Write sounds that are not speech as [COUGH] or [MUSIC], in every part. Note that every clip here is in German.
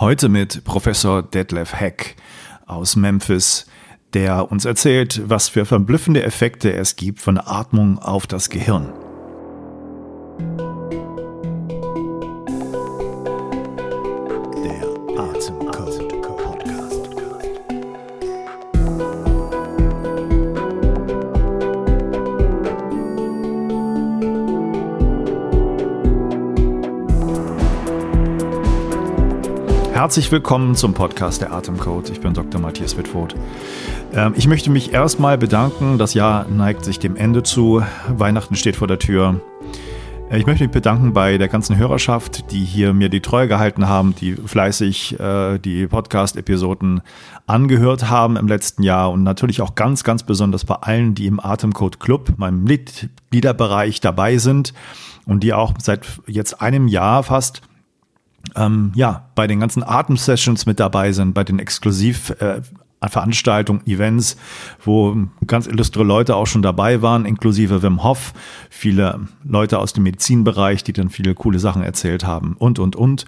Heute mit Professor Detlef Heck aus Memphis, der uns erzählt, was für verblüffende Effekte es gibt von Atmung auf das Gehirn. Herzlich willkommen zum Podcast der Atemcode. Ich bin Dr. Matthias Wittfurt. Ähm, ich möchte mich erstmal bedanken. Das Jahr neigt sich dem Ende zu. Weihnachten steht vor der Tür. Äh, ich möchte mich bedanken bei der ganzen Hörerschaft, die hier mir die Treue gehalten haben, die fleißig äh, die Podcast-Episoden angehört haben im letzten Jahr und natürlich auch ganz, ganz besonders bei allen, die im Atemcode Club, meinem Mitgliederbereich dabei sind und die auch seit jetzt einem Jahr fast ähm, ja, bei den ganzen Atem-Sessions mit dabei sind, bei den Exklusiv- äh, Veranstaltungen, Events, wo ganz illustre Leute auch schon dabei waren, inklusive Wim Hof, viele Leute aus dem Medizinbereich, die dann viele coole Sachen erzählt haben und, und, und.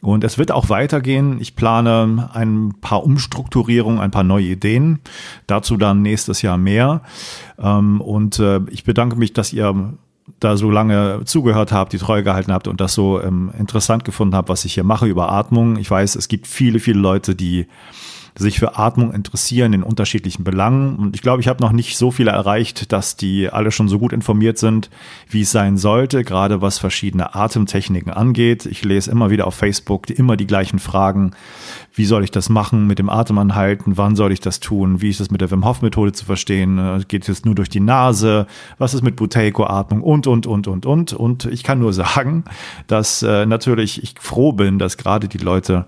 Und es wird auch weitergehen. Ich plane ein paar Umstrukturierungen, ein paar neue Ideen. Dazu dann nächstes Jahr mehr. Ähm, und äh, ich bedanke mich, dass ihr da so lange zugehört habt, die Treue gehalten habt und das so ähm, interessant gefunden habt, was ich hier mache über Atmung. Ich weiß, es gibt viele, viele Leute, die sich für Atmung interessieren in unterschiedlichen Belangen. Und ich glaube, ich habe noch nicht so viele erreicht, dass die alle schon so gut informiert sind, wie es sein sollte, gerade was verschiedene Atemtechniken angeht. Ich lese immer wieder auf Facebook immer die gleichen Fragen. Wie soll ich das machen mit dem Atemanhalten? Wann soll ich das tun? Wie ist das mit der Wim Hof Methode zu verstehen? Äh, geht es nur durch die Nase? Was ist mit Buteiko-Atmung? Und, und, und, und, und. Und ich kann nur [LAUGHS] sagen, dass äh, natürlich ich froh bin, dass gerade die Leute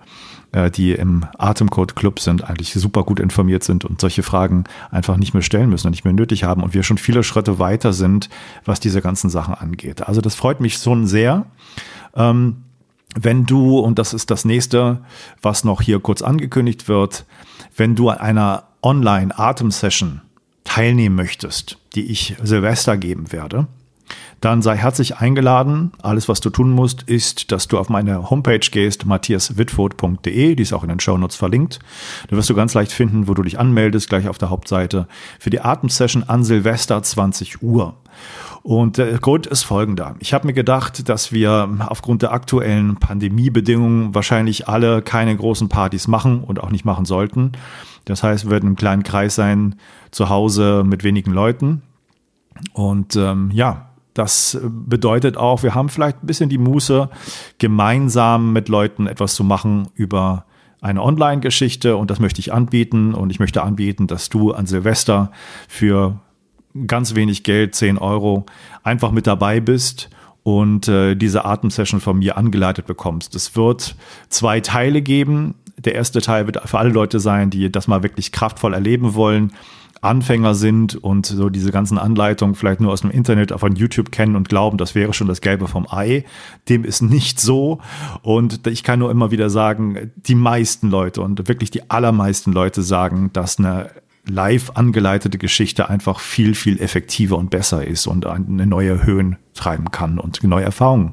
die im Atemcode Club sind, eigentlich super gut informiert sind und solche Fragen einfach nicht mehr stellen müssen und nicht mehr nötig haben und wir schon viele Schritte weiter sind, was diese ganzen Sachen angeht. Also das freut mich schon sehr. Ähm, wenn du, und das ist das nächste, was noch hier kurz angekündigt wird, wenn du an einer Online-Atem-Session teilnehmen möchtest, die ich Silvester geben werde, dann sei herzlich eingeladen. Alles, was du tun musst, ist, dass du auf meine Homepage gehst, matthiaswitfurt.de, die ist auch in den Shownotes verlinkt. Da wirst du ganz leicht finden, wo du dich anmeldest, gleich auf der Hauptseite, für die Atemsession an Silvester 20 Uhr. Und der Grund ist folgender. Ich habe mir gedacht, dass wir aufgrund der aktuellen Pandemiebedingungen wahrscheinlich alle keine großen Partys machen und auch nicht machen sollten. Das heißt, wir werden im kleinen Kreis sein, zu Hause mit wenigen Leuten. Und ähm, ja, das bedeutet auch, wir haben vielleicht ein bisschen die Muße, gemeinsam mit Leuten etwas zu machen über eine Online-Geschichte und das möchte ich anbieten und ich möchte anbieten, dass du an Silvester für ganz wenig Geld, 10 Euro, einfach mit dabei bist und äh, diese Atemsession von mir angeleitet bekommst. Es wird zwei Teile geben. Der erste Teil wird für alle Leute sein, die das mal wirklich kraftvoll erleben wollen Anfänger sind und so diese ganzen Anleitungen vielleicht nur aus dem Internet, von YouTube kennen und glauben, das wäre schon das Gelbe vom Ei. Dem ist nicht so. Und ich kann nur immer wieder sagen, die meisten Leute und wirklich die allermeisten Leute sagen, dass eine live angeleitete Geschichte einfach viel, viel effektiver und besser ist und eine neue Höhen treiben kann und neue Erfahrungen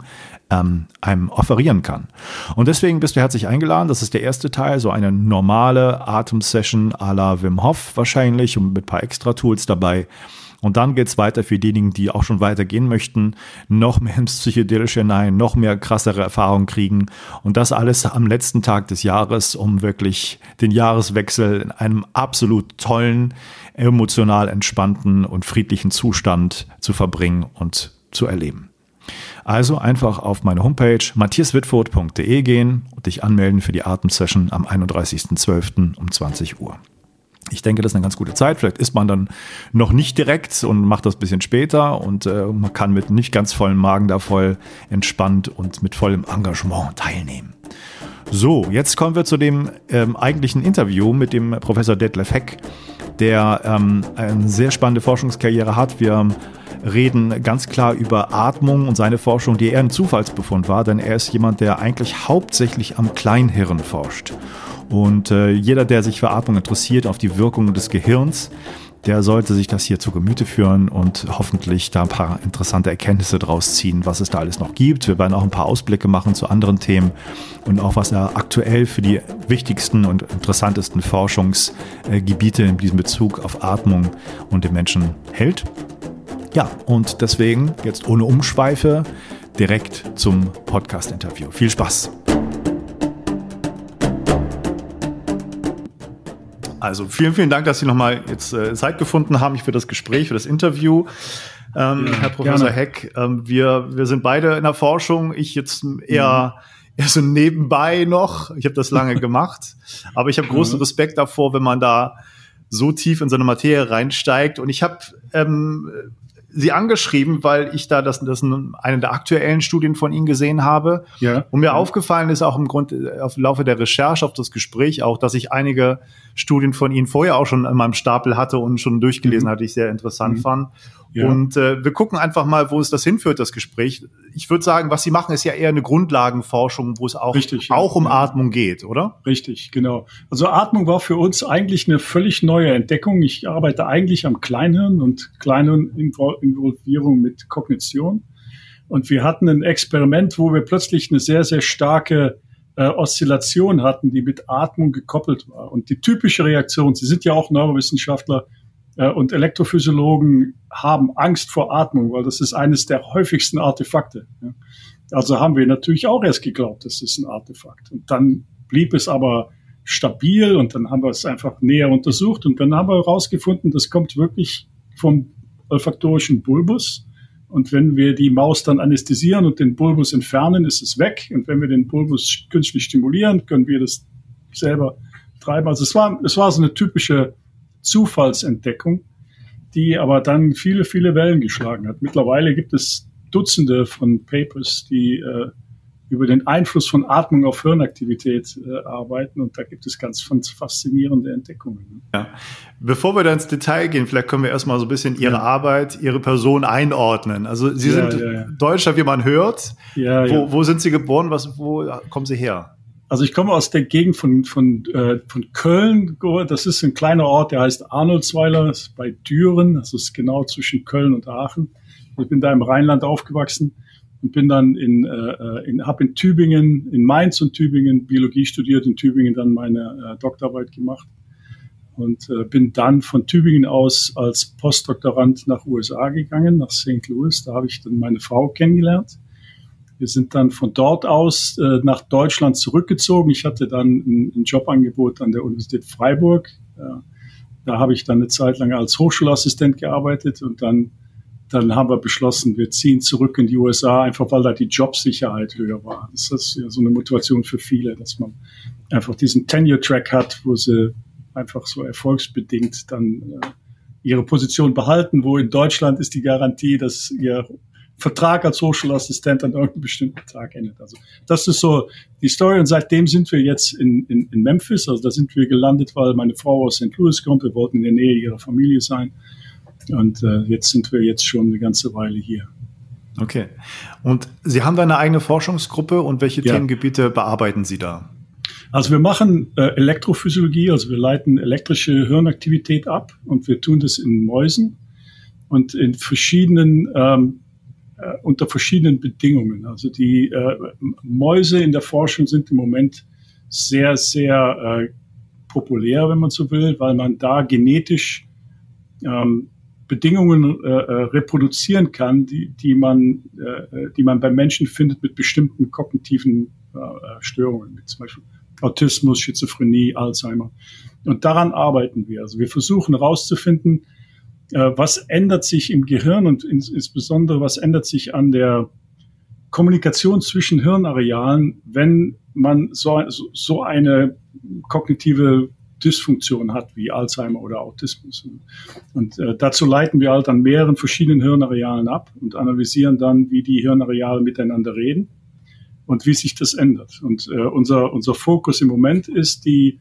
ähm, einem offerieren kann. Und deswegen bist du herzlich eingeladen. Das ist der erste Teil, so eine normale Atemsession à la Wim Hof wahrscheinlich und mit ein paar Extra-Tools dabei. Und dann geht es weiter für diejenigen, die auch schon weitergehen möchten, noch mehr ins Psychedelische hinein, noch mehr krassere Erfahrungen kriegen. Und das alles am letzten Tag des Jahres, um wirklich den Jahreswechsel in einem absolut tollen, emotional entspannten und friedlichen Zustand zu verbringen und zu erleben. Also einfach auf meine Homepage matthiaswitfurt.de gehen und dich anmelden für die Atemsession am 31.12. um 20 Uhr. Ich denke, das ist eine ganz gute Zeit. Vielleicht ist man dann noch nicht direkt und macht das ein bisschen später und äh, man kann mit nicht ganz vollem Magen da voll entspannt und mit vollem Engagement teilnehmen. So, jetzt kommen wir zu dem ähm, eigentlichen Interview mit dem Professor Detlef Heck, der ähm, eine sehr spannende Forschungskarriere hat. Wir reden ganz klar über Atmung und seine Forschung, die eher ein Zufallsbefund war, denn er ist jemand, der eigentlich hauptsächlich am Kleinhirn forscht. Und äh, jeder, der sich für Atmung interessiert, auf die Wirkungen des Gehirns, der sollte sich das hier zu Gemüte führen und hoffentlich da ein paar interessante Erkenntnisse draus ziehen, was es da alles noch gibt. Wir werden auch ein paar Ausblicke machen zu anderen Themen und auch was er aktuell für die wichtigsten und interessantesten Forschungsgebiete in diesem Bezug auf Atmung und den Menschen hält. Ja, und deswegen jetzt ohne Umschweife direkt zum Podcast-Interview. Viel Spaß! Also vielen, vielen Dank, dass Sie nochmal jetzt äh, Zeit gefunden haben für das Gespräch, für das Interview. Ähm, ja, Herr Professor gerne. Heck, ähm, wir, wir sind beide in der Forschung. Ich jetzt eher, mhm. eher so nebenbei noch. Ich habe das lange gemacht. [LAUGHS] Aber ich habe großen mhm. Respekt davor, wenn man da so tief in so eine Materie reinsteigt. Und ich habe ähm, sie angeschrieben, weil ich da das, das eine der aktuellen Studien von Ihnen gesehen habe. Ja. Und mir ja. aufgefallen ist auch im Grund auf Laufe der Recherche auf das Gespräch auch, dass ich einige Studien von Ihnen vorher auch schon in meinem Stapel hatte und schon durchgelesen mhm. hatte, ich sehr interessant mhm. fand. Ja. Und äh, wir gucken einfach mal, wo es das hinführt, das Gespräch. Ich würde sagen, was Sie machen, ist ja eher eine Grundlagenforschung, wo es auch, Richtig, ja. auch um Atmung geht, oder? Richtig, genau. Also Atmung war für uns eigentlich eine völlig neue Entdeckung. Ich arbeite eigentlich am Kleinhirn und Kleinhirn-Involvierung mit Kognition. Und wir hatten ein Experiment, wo wir plötzlich eine sehr, sehr starke äh, Oszillation hatten, die mit Atmung gekoppelt war. Und die typische Reaktion, Sie sind ja auch Neurowissenschaftler, und Elektrophysiologen haben Angst vor Atmung, weil das ist eines der häufigsten Artefakte. Also haben wir natürlich auch erst geglaubt, das ist ein Artefakt. Und dann blieb es aber stabil und dann haben wir es einfach näher untersucht und dann haben wir herausgefunden, das kommt wirklich vom olfaktorischen Bulbus. Und wenn wir die Maus dann anästhesieren und den Bulbus entfernen, ist es weg. Und wenn wir den Bulbus künstlich stimulieren, können wir das selber treiben. Also es war, es war so eine typische Zufallsentdeckung, die aber dann viele, viele Wellen geschlagen hat. Mittlerweile gibt es Dutzende von Papers, die äh, über den Einfluss von Atmung auf Hirnaktivität äh, arbeiten und da gibt es ganz faszinierende Entdeckungen. Ja. Bevor wir da ins Detail gehen, vielleicht können wir erstmal so ein bisschen Ihre ja. Arbeit, Ihre Person einordnen. Also Sie ja, sind Deutscher, wie man hört. Wo, wo sind Sie geboren? Was, wo kommen Sie her? Also ich komme aus der Gegend von, von, äh, von Köln. Das ist ein kleiner Ort, der heißt Arnoldsweiler, bei Düren. Das ist genau zwischen Köln und Aachen. Ich bin da im Rheinland aufgewachsen und bin dann in, äh, in habe in Tübingen, in Mainz und Tübingen Biologie studiert, in Tübingen dann meine äh, Doktorarbeit gemacht und äh, bin dann von Tübingen aus als Postdoktorand nach USA gegangen, nach St. Louis. Da habe ich dann meine Frau kennengelernt wir sind dann von dort aus äh, nach Deutschland zurückgezogen. Ich hatte dann ein, ein Jobangebot an der Universität Freiburg. Äh, da habe ich dann eine Zeit lang als Hochschulassistent gearbeitet und dann, dann haben wir beschlossen, wir ziehen zurück in die USA, einfach weil da die Jobsicherheit höher war. Das ist ja so eine Motivation für viele, dass man einfach diesen Tenure-Track hat, wo sie einfach so erfolgsbedingt dann äh, ihre Position behalten, wo in Deutschland ist die Garantie, dass ihr Vertrag als Social Assistent an irgendeinem bestimmten Tag endet. Also das ist so die Story und seitdem sind wir jetzt in, in, in Memphis, also da sind wir gelandet, weil meine Frau aus St. Louis kommt, wir wollten in der Nähe ihrer Familie sein und äh, jetzt sind wir jetzt schon eine ganze Weile hier. Okay. Und Sie haben da eine eigene Forschungsgruppe und welche ja. Themengebiete bearbeiten Sie da? Also wir machen äh, Elektrophysiologie, also wir leiten elektrische Hirnaktivität ab und wir tun das in Mäusen und in verschiedenen ähm, äh, unter verschiedenen Bedingungen. Also die äh, Mäuse in der Forschung sind im Moment sehr, sehr äh, populär, wenn man so will, weil man da genetisch ähm, Bedingungen äh, äh reproduzieren kann, die, die, man, äh, die man bei Menschen findet mit bestimmten kognitiven äh, Störungen, wie zum Beispiel Autismus, Schizophrenie, Alzheimer. Und daran arbeiten wir. Also wir versuchen herauszufinden, äh, was ändert sich im Gehirn und insbesondere was ändert sich an der Kommunikation zwischen Hirnarealen, wenn man so, so eine kognitive Dysfunktion hat wie Alzheimer oder Autismus. Und äh, dazu leiten wir halt an mehreren verschiedenen Hirnarealen ab und analysieren dann, wie die Hirnareale miteinander reden und wie sich das ändert. Und äh, unser, unser Fokus im Moment ist die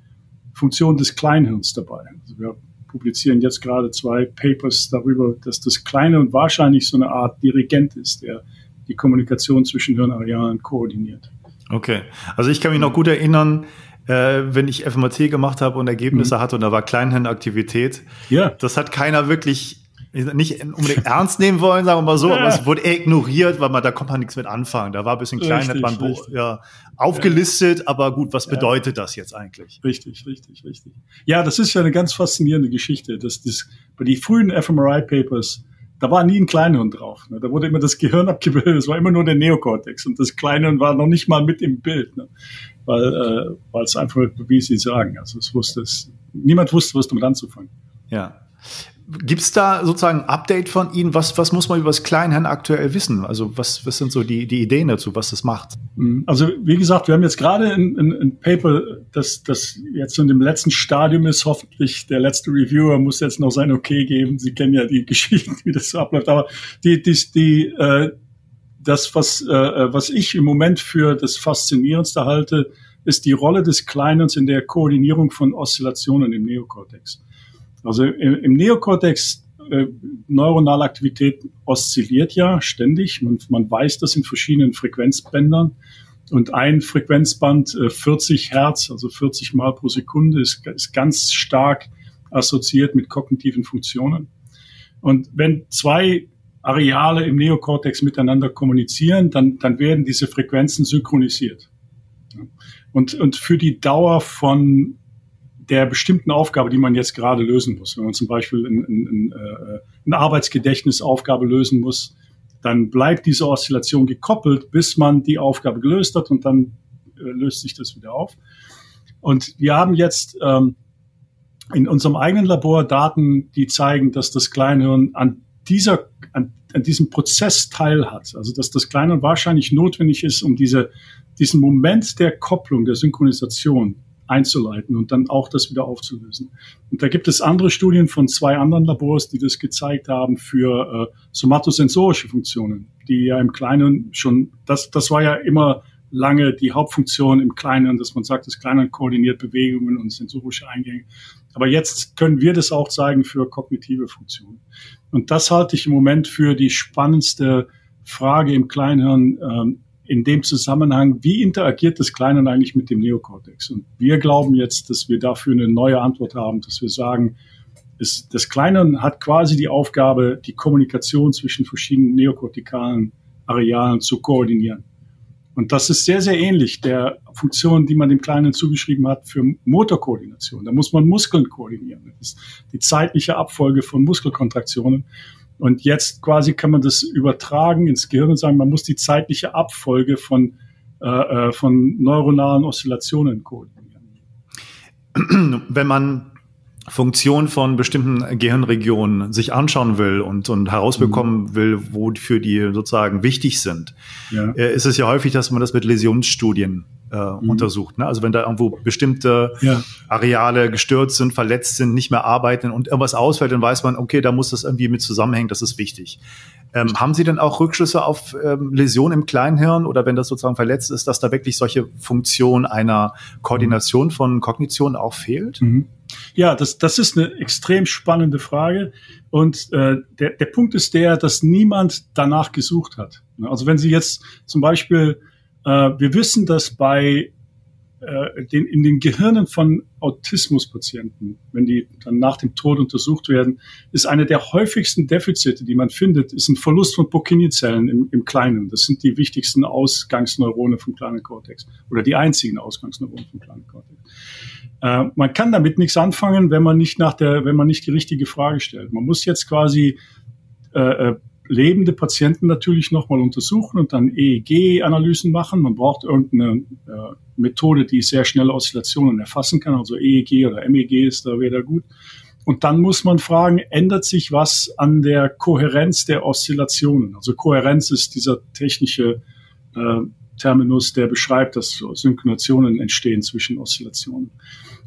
Funktion des Kleinhirns dabei. Also wir publizieren jetzt gerade zwei Papers darüber, dass das Kleine und wahrscheinlich so eine Art Dirigent ist, der die Kommunikation zwischen Hirnarealen koordiniert. Okay, also ich kann mich noch gut erinnern, äh, wenn ich FMAT gemacht habe und Ergebnisse mhm. hatte und da war Kleinhirnaktivität. Ja. Das hat keiner wirklich nicht unbedingt ernst nehmen wollen, sagen wir mal so, ja. aber es wurde eher ignoriert, weil man da kommt man nichts mit anfangen. Da war ein bisschen klein, richtig, hat man ja, aufgelistet, ja. aber gut, was bedeutet das jetzt eigentlich? Richtig, richtig, richtig. Ja, das ist ja eine ganz faszinierende Geschichte. dass das, bei die frühen fMRI-Papers, da war nie ein Kleinhirn drauf. Ne? Da wurde immer das Gehirn [LAUGHS] abgebildet, es war immer nur der Neokortex und das Kleinhirn war noch nicht mal mit im Bild, ne? weil äh, weil es einfach, wie Sie sagen, also es wusste es, niemand wusste, was damit anzufangen. Ja. Gibt es da sozusagen ein Update von Ihnen? Was, was muss man über das Kleinhirn aktuell wissen? Also was, was sind so die, die Ideen dazu, was das macht? Mhm. Also wie gesagt, wir haben jetzt gerade ein, ein, ein Paper, das, das jetzt in dem letzten Stadium ist. Hoffentlich der letzte Reviewer muss jetzt noch sein Okay geben. Sie kennen ja die [LAUGHS] Geschichten, wie das so abläuft. Aber die, die, die, äh, das, was, äh, was ich im Moment für das Faszinierendste halte, ist die Rolle des Kleinhirns in der Koordinierung von Oszillationen im Neokortex. Also im, Neokortex äh, neuronale Aktivität oszilliert ja ständig. Man, man weiß das in verschiedenen Frequenzbändern. Und ein Frequenzband, äh, 40 Hertz, also 40 Mal pro Sekunde, ist, ist ganz stark assoziiert mit kognitiven Funktionen. Und wenn zwei Areale im Neokortex miteinander kommunizieren, dann, dann werden diese Frequenzen synchronisiert. Und, und für die Dauer von der bestimmten Aufgabe, die man jetzt gerade lösen muss. Wenn man zum Beispiel ein, ein, ein, äh, eine Arbeitsgedächtnisaufgabe lösen muss, dann bleibt diese Oszillation gekoppelt, bis man die Aufgabe gelöst hat und dann äh, löst sich das wieder auf. Und wir haben jetzt ähm, in unserem eigenen Labor Daten, die zeigen, dass das Kleinhirn an dieser an, an diesem Prozess teilhat. Also dass das Kleinhirn wahrscheinlich notwendig ist, um diese, diesen Moment der Kopplung, der Synchronisation einzuleiten und dann auch das wieder aufzulösen. Und da gibt es andere Studien von zwei anderen Labors, die das gezeigt haben für äh, somatosensorische Funktionen, die ja im Kleinen schon, das, das war ja immer lange die Hauptfunktion im Kleinen, dass man sagt, das Kleinen koordiniert Bewegungen und sensorische Eingänge. Aber jetzt können wir das auch zeigen für kognitive Funktionen. Und das halte ich im Moment für die spannendste Frage im Kleinhirn, ähm, in dem Zusammenhang, wie interagiert das Kleine eigentlich mit dem Neokortex? Und wir glauben jetzt, dass wir dafür eine neue Antwort haben, dass wir sagen, es, das Kleine hat quasi die Aufgabe, die Kommunikation zwischen verschiedenen neokortikalen Arealen zu koordinieren. Und das ist sehr, sehr ähnlich der Funktion, die man dem Kleinen zugeschrieben hat für Motorkoordination. Da muss man Muskeln koordinieren. Das ist die zeitliche Abfolge von Muskelkontraktionen. Und jetzt quasi kann man das übertragen ins Gehirn und sagen, man muss die zeitliche Abfolge von, äh, äh von neuronalen Oszillationen koordinieren. Wenn man Funktion von bestimmten Gehirnregionen sich anschauen will und, und herausbekommen mhm. will, wofür die sozusagen wichtig sind, ja. Äh, ist es ja häufig, dass man das mit Läsionsstudien äh, mhm. untersucht. Ne? Also wenn da irgendwo bestimmte ja. Areale gestört sind, verletzt sind, nicht mehr arbeiten und irgendwas ausfällt, dann weiß man, okay, da muss das irgendwie mit zusammenhängen, das ist wichtig. Ähm, haben Sie denn auch Rückschlüsse auf ähm, Läsionen im Kleinhirn oder wenn das sozusagen verletzt ist, dass da wirklich solche Funktion einer Koordination von Kognition auch fehlt? Mhm. Ja, das, das ist eine extrem spannende Frage. Und äh, der, der Punkt ist der, dass niemand danach gesucht hat. Also wenn Sie jetzt zum Beispiel, wir wissen, dass bei äh, den, in den Gehirnen von Autismuspatienten, wenn die dann nach dem Tod untersucht werden, ist eine der häufigsten Defizite, die man findet, ist ein Verlust von Purkinje-Zellen im, im Kleinen. Das sind die wichtigsten Ausgangsneurone vom kleinen Kortex oder die einzigen Ausgangsneurone vom kleinen Kortex. Äh, man kann damit nichts anfangen, wenn man nicht nach der, wenn man nicht die richtige Frage stellt. Man muss jetzt quasi äh, äh lebende Patienten natürlich nochmal untersuchen und dann EEG-Analysen machen. Man braucht irgendeine äh, Methode, die sehr schnelle Oszillationen erfassen kann, also EEG oder MEG ist da wieder gut. Und dann muss man fragen, ändert sich was an der Kohärenz der Oszillationen? Also Kohärenz ist dieser technische äh, Terminus, der beschreibt, dass Synchronisationen entstehen zwischen Oszillationen.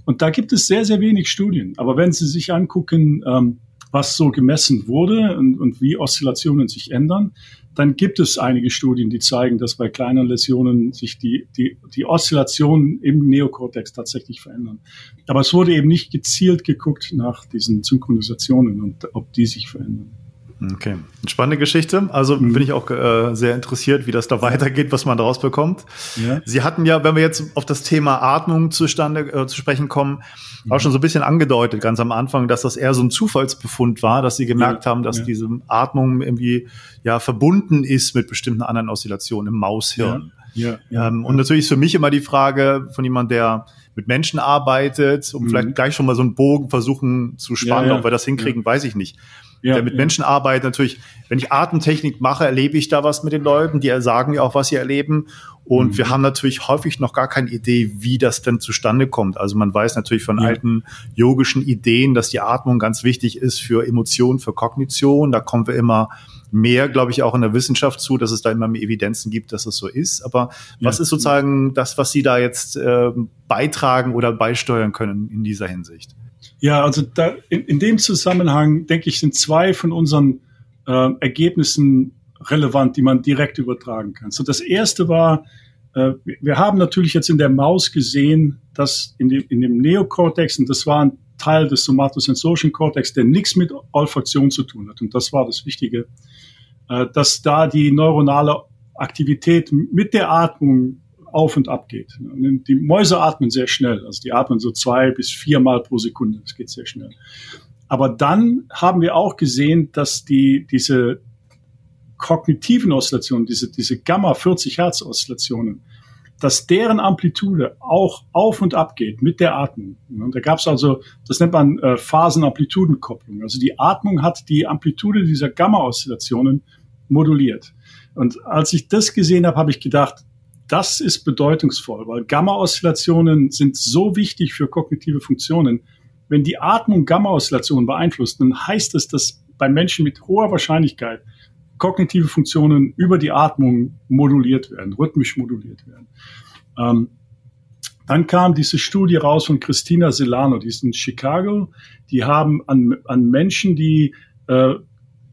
Und da gibt es sehr, sehr wenig Studien. Aber wenn Sie sich angucken, ähm, was so gemessen wurde und, und wie Oszillationen sich ändern, dann gibt es einige Studien, die zeigen, dass bei kleinen Läsionen sich die, die, die Oszillationen im Neokortex tatsächlich verändern. Aber es wurde eben nicht gezielt geguckt nach diesen Synchronisationen und ob die sich verändern. Okay, eine spannende Geschichte. Also mhm. bin ich auch äh, sehr interessiert, wie das da [LAUGHS] weitergeht, was man daraus bekommt. Ja. Sie hatten ja, wenn wir jetzt auf das Thema Atmung zustande äh, zu sprechen kommen, mhm. auch schon so ein bisschen angedeutet, ganz am Anfang, dass das eher so ein Zufallsbefund war, dass Sie gemerkt ja. haben, dass ja. diese Atmung irgendwie ja verbunden ist mit bestimmten anderen Oszillationen im Maushirn. Ja. Ja. Ähm, und natürlich ist für mich immer die Frage von jemand, der mit Menschen arbeitet, um mhm. vielleicht gleich schon mal so einen Bogen versuchen zu spannen, ob wir das hinkriegen, weiß ich nicht ja, der mit ja. Menschen arbeitet. Natürlich, wenn ich Atemtechnik mache, erlebe ich da was mit den Leuten, die sagen mir auch, was sie erleben. Und mhm. wir haben natürlich häufig noch gar keine Idee, wie das denn zustande kommt. Also man weiß natürlich von ja. alten yogischen Ideen, dass die Atmung ganz wichtig ist für Emotionen, für Kognition. Da kommen wir immer mehr, glaube ich, auch in der Wissenschaft zu, dass es da immer mehr Evidenzen gibt, dass es so ist. Aber was ist sozusagen das, was Sie da jetzt äh, beitragen oder beisteuern können in dieser Hinsicht? Ja, also da, in, in dem Zusammenhang, denke ich, sind zwei von unseren äh, Ergebnissen relevant, die man direkt übertragen kann. So das erste war, äh, wir haben natürlich jetzt in der Maus gesehen, dass in dem, in dem Neokortex, und das war ein Teil des somatosensorischen Kortex, der nichts mit Olfaktion zu tun hat, und das war das Wichtige, äh, dass da die neuronale Aktivität mit der Atmung auf und ab geht. Die Mäuse atmen sehr schnell, also die atmen so zwei bis viermal pro Sekunde. Das geht sehr schnell. Aber dann haben wir auch gesehen, dass die, diese kognitiven Oszillationen, diese, diese Gamma 40 Hertz Oszillationen, dass deren Amplitude auch auf und ab geht mit der Atmung. Und da gab es also, das nennt man äh, Phasenamplitudenkopplung. Also die Atmung hat die Amplitude dieser Gamma-Oszillationen moduliert. Und als ich das gesehen habe, habe ich gedacht, das ist bedeutungsvoll, weil Gamma-Oszillationen sind so wichtig für kognitive Funktionen. Wenn die Atmung Gamma-Oszillationen beeinflusst, dann heißt es, dass bei Menschen mit hoher Wahrscheinlichkeit kognitive Funktionen über die Atmung moduliert werden, rhythmisch moduliert werden. Ähm, dann kam diese Studie raus von Christina Selano, die ist in Chicago. Die haben an, an Menschen, die äh,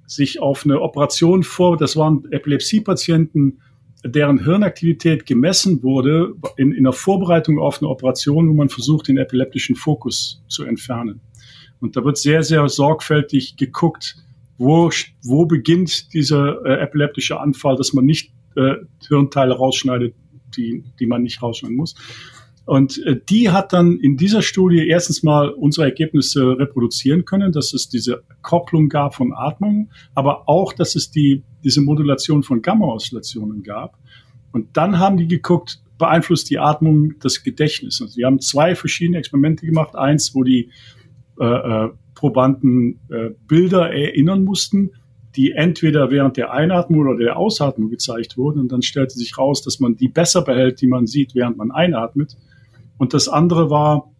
sich auf eine Operation vor, das waren Epilepsiepatienten, deren Hirnaktivität gemessen wurde in, in der Vorbereitung auf eine Operation, wo man versucht, den epileptischen Fokus zu entfernen. Und da wird sehr, sehr sorgfältig geguckt, wo, wo beginnt dieser äh, epileptische Anfall, dass man nicht äh, Hirnteile rausschneidet, die, die man nicht rausschneiden muss. Und äh, die hat dann in dieser Studie erstens mal unsere Ergebnisse reproduzieren können, dass es diese Kopplung gab von Atmung, aber auch, dass es die, diese Modulation von Gamma-Oszillationen gab. Und dann haben die geguckt, beeinflusst die Atmung das Gedächtnis. Also die haben zwei verschiedene Experimente gemacht. Eins, wo die äh, äh, Probanden äh, Bilder erinnern mussten, die entweder während der Einatmung oder der Ausatmung gezeigt wurden. Und dann stellte sich raus, dass man die besser behält, die man sieht, während man einatmet. Und das andere war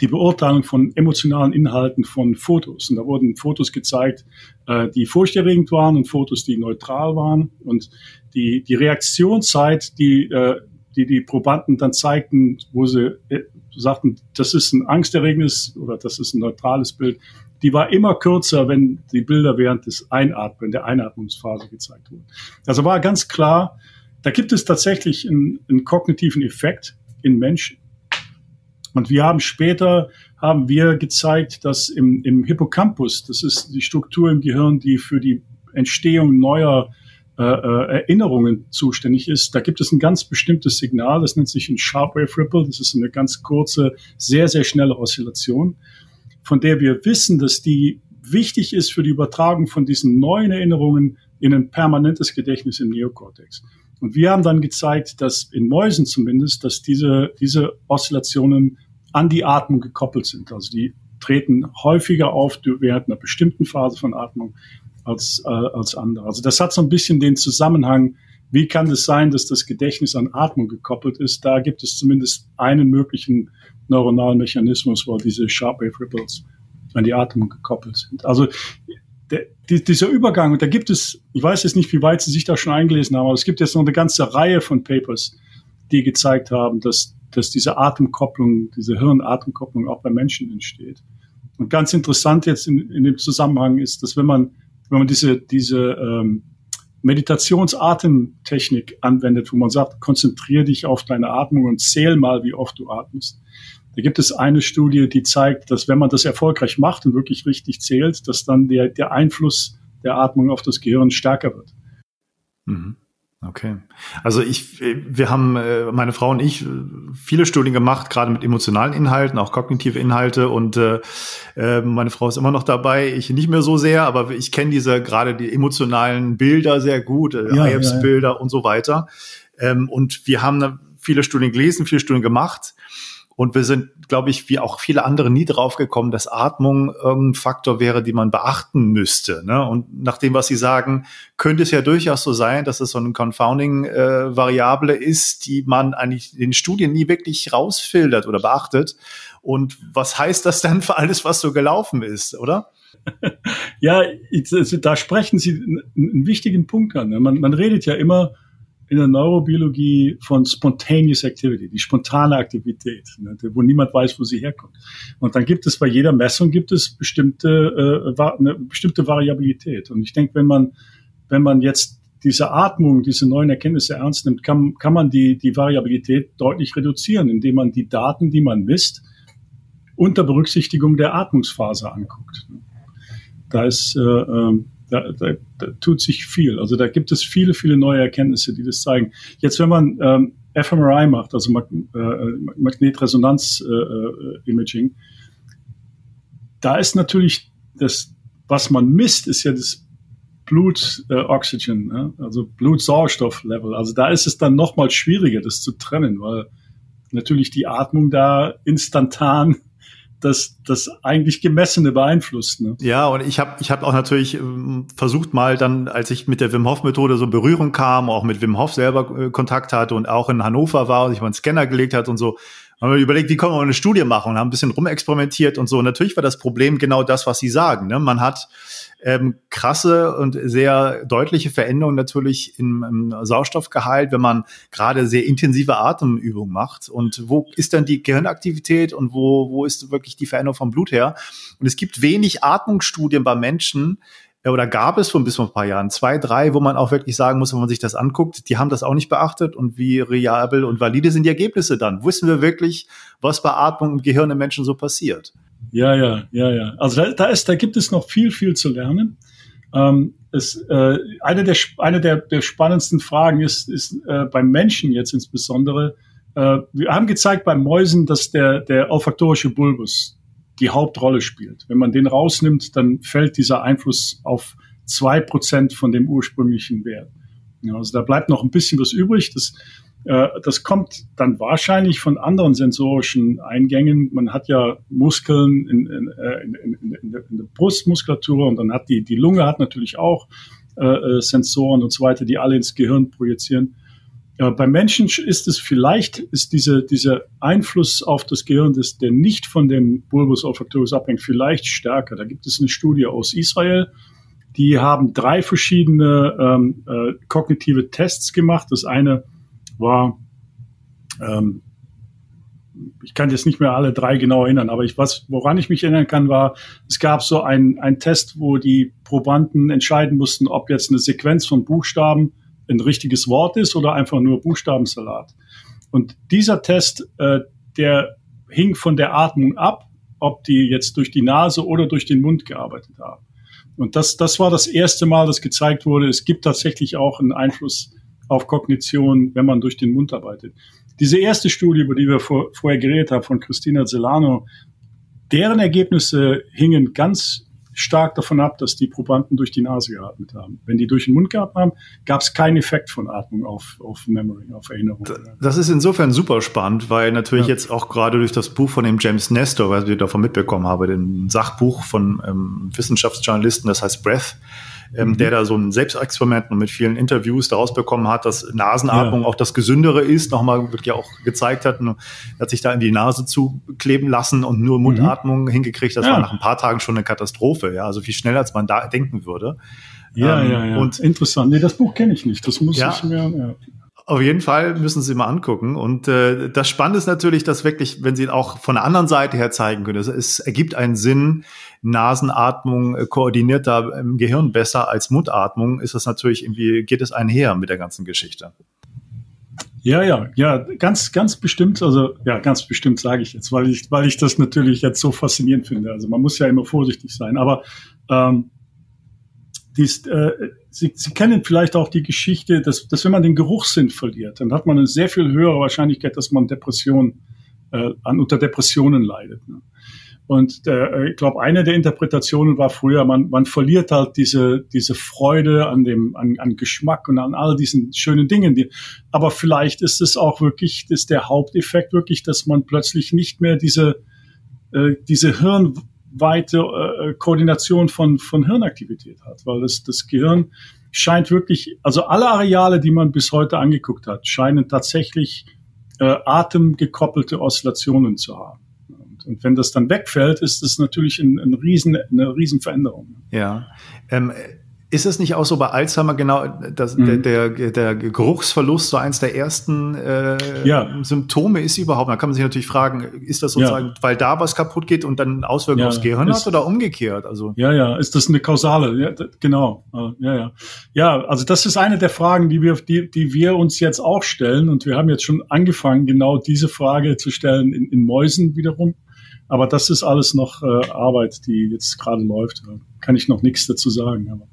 die Beurteilung von emotionalen Inhalten von Fotos. Und da wurden Fotos gezeigt, äh, die furchterregend waren und Fotos, die neutral waren. Und die, die Reaktionszeit, die, äh, die die Probanden dann zeigten, wo sie äh, sagten, das ist ein angsterregendes oder das ist ein neutrales Bild, die war immer kürzer, wenn die Bilder während des Einatmen, der Einatmungsphase gezeigt wurden. Also war ganz klar, da gibt es tatsächlich einen, einen kognitiven Effekt, in Menschen. Und wir haben später, haben wir gezeigt, dass im, im Hippocampus, das ist die Struktur im Gehirn, die für die Entstehung neuer äh, äh, Erinnerungen zuständig ist. Da gibt es ein ganz bestimmtes Signal, das nennt sich ein Sharpwave Ripple. Das ist eine ganz kurze, sehr, sehr schnelle Oszillation, von der wir wissen, dass die wichtig ist für die Übertragung von diesen neuen Erinnerungen in ein permanentes Gedächtnis im Neokortex. Und wir haben dann gezeigt, dass in Mäusen zumindest, dass diese, diese Oszillationen an die Atmung gekoppelt sind. Also die treten häufiger auf während einer bestimmten Phase von Atmung als, äh, als andere. Also das hat so ein bisschen den Zusammenhang, wie kann es sein, dass das Gedächtnis an Atmung gekoppelt ist? Da gibt es zumindest einen möglichen neuronalen Mechanismus, wo diese Sharpwave Ripples an die Atmung gekoppelt sind. Also der, die, dieser Übergang, und da gibt es, ich weiß jetzt nicht, wie weit Sie sich da schon eingelesen haben, aber es gibt jetzt noch eine ganze Reihe von Papers, die gezeigt haben, dass, dass diese Atemkopplung, diese Hirn-Atemkopplung auch bei Menschen entsteht. Und ganz interessant jetzt in, in dem Zusammenhang ist, dass wenn man, wenn man diese, diese ähm, Meditationsatemtechnik anwendet, wo man sagt, konzentriere dich auf deine Atmung und zähl mal, wie oft du atmest, da gibt es eine Studie, die zeigt, dass wenn man das erfolgreich macht und wirklich richtig zählt, dass dann der, der Einfluss der Atmung auf das Gehirn stärker wird. Mhm. Okay. Also ich, wir haben, äh, meine Frau und ich, viele Studien gemacht, gerade mit emotionalen Inhalten, auch kognitive Inhalte. Und äh, äh, meine Frau ist immer noch dabei, ich nicht mehr so sehr, aber ich kenne diese gerade die emotionalen Bilder sehr gut, äh, ja, IEPS-Bilder ja, ja. und so weiter. Ähm, und wir haben viele Studien gelesen, viele Studien gemacht. Und wir sind, glaube ich, wie auch viele andere nie drauf gekommen, dass Atmung irgendein Faktor wäre, den man beachten müsste. Ne? Und nach dem, was Sie sagen, könnte es ja durchaus so sein, dass es so eine Confounding-Variable äh, ist, die man eigentlich in den Studien nie wirklich rausfiltert oder beachtet. Und was heißt das dann für alles, was so gelaufen ist, oder? [LAUGHS] Ja, da sprechen Sie einen wichtigen Punkt an. Ne? Man, man redet ja immer in der Neurobiologie von spontaneous activity, die spontane Aktivität, ne, wo niemand weiß, wo sie herkommt. Und dann gibt es bei jeder Messung gibt es bestimmte äh, eine bestimmte Variabilität. Und ich denke, wenn man wenn man jetzt diese Atmung, diese neuen Erkenntnisse ernst nimmt, kann, kann man die, die Variabilität deutlich reduzieren, indem man die Daten, die man misst, unter Berücksichtigung der Atmungsphase anguckt. Da ist äh, ähm, da, da, da tut sich viel. Also da gibt es viele, viele neue Erkenntnisse, die das zeigen. Jetzt, wenn man ähm, fMRI macht, also Mag äh, Magnetresonanz-Imaging, äh, äh da ist natürlich das, was man misst, ist ja das Blutoxygen, äh, ne? also Blutsauerstofflevel. Also da ist es dann nochmal schwieriger, das zu trennen, weil natürlich die Atmung da instantan das, das eigentlich Gemessene beeinflusst. Ne? Ja, und ich habe ich hab auch natürlich ähm, versucht mal dann, als ich mit der Wim Hof Methode so Berührung kam, auch mit Wim Hof selber äh, Kontakt hatte und auch in Hannover war und sich mal einen Scanner gelegt hat und so, haben wir überlegt, wie können wir eine Studie machen und haben ein bisschen rumexperimentiert und so. Und natürlich war das Problem genau das, was Sie sagen. Ne? Man hat ähm, krasse und sehr deutliche Veränderungen natürlich im, im Sauerstoffgehalt, wenn man gerade sehr intensive Atemübungen macht. Und wo ist dann die Gehirnaktivität und wo, wo ist wirklich die Veränderung vom Blut her? Und es gibt wenig Atmungsstudien bei Menschen, oder gab es von bis vor ein paar Jahren zwei, drei, wo man auch wirklich sagen muss, wenn man sich das anguckt, die haben das auch nicht beachtet und wie reliabel und valide sind die Ergebnisse dann? Wissen wir wirklich, was bei Atmung im Gehirn im Menschen so passiert? Ja, ja, ja, ja. Also da, da ist, da gibt es noch viel, viel zu lernen. Ähm, es, äh, eine der, eine der, der spannendsten Fragen ist, ist äh, beim Menschen jetzt insbesondere, äh, wir haben gezeigt beim Mäusen, dass der, der olfaktorische Bulbus, die Hauptrolle spielt. Wenn man den rausnimmt, dann fällt dieser Einfluss auf zwei Prozent von dem ursprünglichen Wert. Ja, also da bleibt noch ein bisschen was übrig. Das, äh, das kommt dann wahrscheinlich von anderen sensorischen Eingängen. Man hat ja Muskeln in, in, äh, in, in, der Brustmuskulatur und dann hat die, die Lunge hat natürlich auch äh, äh, Sensoren und so weiter, die alle ins Gehirn projizieren. Ja, beim Menschen ist es vielleicht, ist diese, dieser Einfluss auf das Gehirn, das, der nicht von dem Bulbus olfactorius abhängt, vielleicht stärker. Da gibt es eine Studie aus Israel, die haben drei verschiedene ähm, äh, kognitive Tests gemacht. Das eine war, ähm, ich kann jetzt nicht mehr alle drei genau erinnern, aber ich, was, woran ich mich erinnern kann, war, es gab so einen Test, wo die Probanden entscheiden mussten, ob jetzt eine Sequenz von Buchstaben ein richtiges Wort ist oder einfach nur Buchstabensalat. Und dieser Test, äh, der hing von der Atmung ab, ob die jetzt durch die Nase oder durch den Mund gearbeitet haben. Und das, das war das erste Mal, dass gezeigt wurde, es gibt tatsächlich auch einen Einfluss auf Kognition, wenn man durch den Mund arbeitet. Diese erste Studie, über die wir vor, vorher geredet haben, von Christina Zelano, deren Ergebnisse hingen ganz stark davon ab, dass die Probanden durch die Nase geatmet haben. Wenn die durch den Mund geatmet haben, gab es keinen Effekt von Atmung auf, auf Memory, auf Erinnerung. Das ist insofern super spannend, weil natürlich ja. jetzt auch gerade durch das Buch von dem James Nestor, was ich davon mitbekommen habe, dem Sachbuch von ähm, Wissenschaftsjournalisten, das heißt Breath, ähm, mhm. der da so ein Selbstexperiment mit vielen Interviews daraus bekommen hat, dass Nasenatmung ja. auch das Gesündere ist, nochmal wirklich auch gezeigt hat, hat sich da in die Nase zukleben lassen und nur Mundatmung mhm. hingekriegt. Das ja. war nach ein paar Tagen schon eine Katastrophe, ja, also viel schneller als man da denken würde. Ja, ähm, ja, ja. Und interessant. Nee, das Buch kenne ich nicht. Das muss ja, ich mir. Ja. Auf jeden Fall müssen Sie mal angucken. Und äh, das Spannende ist natürlich, dass wirklich, wenn Sie auch von der anderen Seite her zeigen können, es, es ergibt einen Sinn, Nasenatmung äh, koordiniert da im Gehirn besser als Mundatmung, ist das natürlich irgendwie, geht es einher mit der ganzen Geschichte. Ja, ja, ja, ganz, ganz bestimmt, also ja, ganz bestimmt sage ich jetzt, weil ich, weil ich das natürlich jetzt so faszinierend finde. Also man muss ja immer vorsichtig sein. Aber ähm, Dies, äh, Sie, Sie kennen vielleicht auch die Geschichte, dass, dass wenn man den Geruchssinn verliert, dann hat man eine sehr viel höhere Wahrscheinlichkeit, dass man Depression, äh, an, unter Depressionen leidet. Ne? Und äh, ich glaube, eine der Interpretationen war früher, man, man verliert halt diese, diese Freude an dem, an, an Geschmack und an all diesen schönen Dingen. Die, aber vielleicht ist es auch wirklich, ist der Haupteffekt wirklich, dass man plötzlich nicht mehr diese, äh, diese hirnweite äh, Koordination von, von Hirnaktivität hat, weil das, das Gehirn scheint wirklich, also alle Areale, die man bis heute angeguckt hat, scheinen tatsächlich äh, atemgekoppelte Oszillationen zu haben. Und wenn das dann wegfällt, ist es natürlich ein, ein Riesen, eine Riesenveränderung. Ja. Ähm, ist es nicht auch so bei Alzheimer genau, dass mhm. der, der, der Geruchsverlust so eins der ersten äh, ja. Symptome ist überhaupt? Da kann man sich natürlich fragen, ist das sozusagen, ja. weil da was kaputt geht und dann Auswirkungen ja. aufs Gehirn ist, hat oder umgekehrt? Also ja, ja, ist das eine kausale? Ja, genau, äh, ja, ja, ja. Also das ist eine der Fragen, die wir, die, die wir uns jetzt auch stellen und wir haben jetzt schon angefangen, genau diese Frage zu stellen in, in Mäusen wiederum. Aber das ist alles noch äh, Arbeit, die jetzt gerade läuft. Kann ich noch nichts dazu sagen. Aber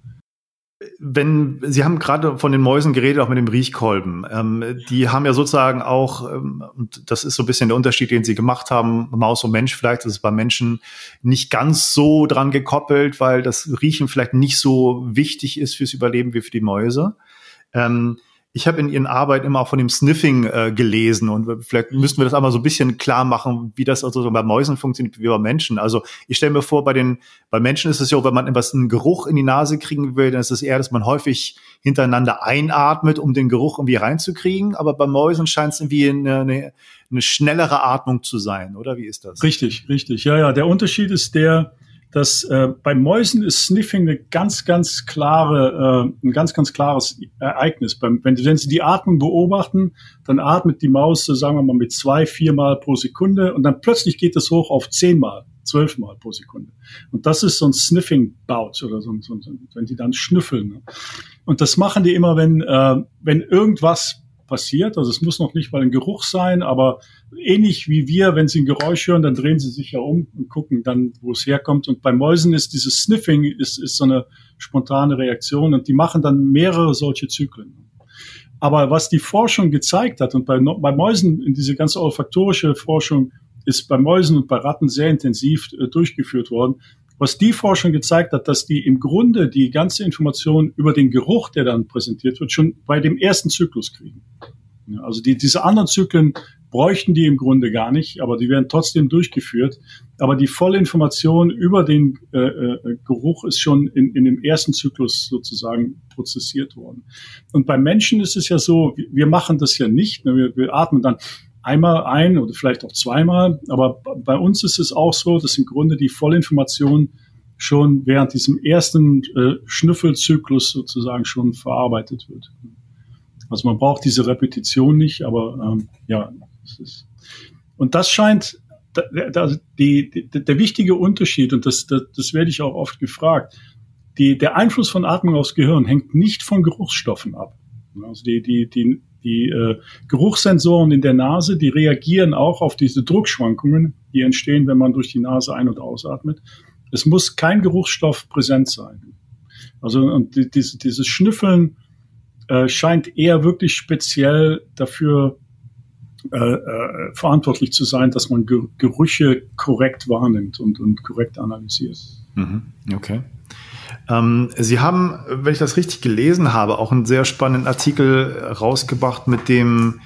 wenn Sie haben gerade von den Mäusen geredet, auch mit dem Riechkolben. Ähm, die haben ja sozusagen auch, ähm, und das ist so ein bisschen der Unterschied, den Sie gemacht haben, Maus und Mensch. Vielleicht ist es bei Menschen nicht ganz so dran gekoppelt, weil das Riechen vielleicht nicht so wichtig ist fürs Überleben wie für die Mäuse. Ähm, ich habe in Ihren Arbeit immer auch von dem Sniffing äh, gelesen und vielleicht müssten wir das einmal so ein bisschen klar machen, wie das also bei Mäusen funktioniert wie bei Menschen. Also ich stelle mir vor, bei den bei Menschen ist es ja, wenn man etwas einen Geruch in die Nase kriegen will, dann ist es eher, dass man häufig hintereinander einatmet, um den Geruch irgendwie reinzukriegen. Aber bei Mäusen scheint es irgendwie eine, eine, eine schnellere Atmung zu sein, oder wie ist das? Richtig, richtig. Ja, ja. Der Unterschied ist der, dass äh, bei Mäusen ist Sniffing eine ganz, ganz klare, äh, ein ganz, ganz klares Ereignis. Beim, wenn, wenn Sie die Atmung beobachten, dann atmet die Maus, sagen wir mal, mit zwei, viermal pro Sekunde und dann plötzlich geht es hoch auf zehnmal, zwölfmal pro Sekunde. Und das ist so ein Sniffing-Bout oder so, so, wenn die dann schnüffeln. Ne? Und das machen die immer, wenn, äh, wenn irgendwas passiert. Also es muss noch nicht mal ein Geruch sein, aber ähnlich wie wir, wenn sie ein Geräusch hören, dann drehen sie sich ja um und gucken dann, wo es herkommt. Und bei Mäusen ist dieses Sniffing ist, ist so eine spontane Reaktion und die machen dann mehrere solche Zyklen. Aber was die Forschung gezeigt hat und bei, bei Mäusen in diese ganze olfaktorische Forschung ist bei Mäusen und bei Ratten sehr intensiv äh, durchgeführt worden, was die Forschung gezeigt hat, dass die im Grunde die ganze Information über den Geruch, der dann präsentiert wird, schon bei dem ersten Zyklus kriegen. Ja, also die, diese anderen Zyklen bräuchten die im Grunde gar nicht, aber die werden trotzdem durchgeführt. Aber die volle Information über den äh, äh, Geruch ist schon in, in dem ersten Zyklus sozusagen prozessiert worden. Und beim Menschen ist es ja so, wir machen das ja nicht. Ne? Wir, wir atmen dann einmal ein oder vielleicht auch zweimal. Aber bei uns ist es auch so, dass im Grunde die Vollinformation schon während diesem ersten äh, Schnüffelzyklus sozusagen schon verarbeitet wird. Also man braucht diese Repetition nicht, aber ähm, ja, das ist. Und das scheint da, da, die, die, der wichtige Unterschied, und das, das, das werde ich auch oft gefragt, die, der Einfluss von Atmung aufs Gehirn hängt nicht von Geruchsstoffen ab. Also die, die, die, die äh, Geruchssensoren in der Nase, die reagieren auch auf diese Druckschwankungen, die entstehen, wenn man durch die Nase ein- und ausatmet. Es muss kein Geruchsstoff präsent sein. Also und die, diese, dieses Schnüffeln äh, scheint eher wirklich speziell dafür äh, äh, verantwortlich zu sein, dass man Gerüche korrekt wahrnimmt und, und korrekt analysiert. Mhm. Okay. Ähm, Sie haben, wenn ich das richtig gelesen habe, auch einen sehr spannenden Artikel rausgebracht mit dem,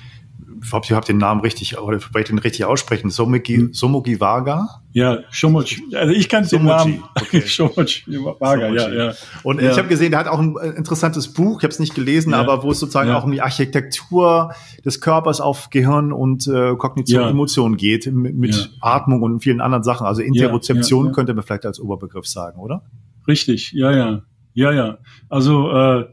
ich hoffe, ich habe den Namen richtig, oder vielleicht den richtig aussprechen, Somogi, hm. Somogi Vaga. Ja, Shomochi. Also ich kann den Namen. Okay. [LAUGHS] Shomochi Vaga, ja, ja. Und ja. ich habe gesehen, der hat auch ein äh, interessantes Buch, ich habe es nicht gelesen, ja. aber wo es sozusagen ja. auch um die Architektur des Körpers auf Gehirn und äh, Kognition und Emotionen geht, mit, mit Atmung und vielen anderen Sachen. Also Interozeption könnte man vielleicht als Oberbegriff sagen, oder? Richtig, ja, ja, ja, ja. Also äh,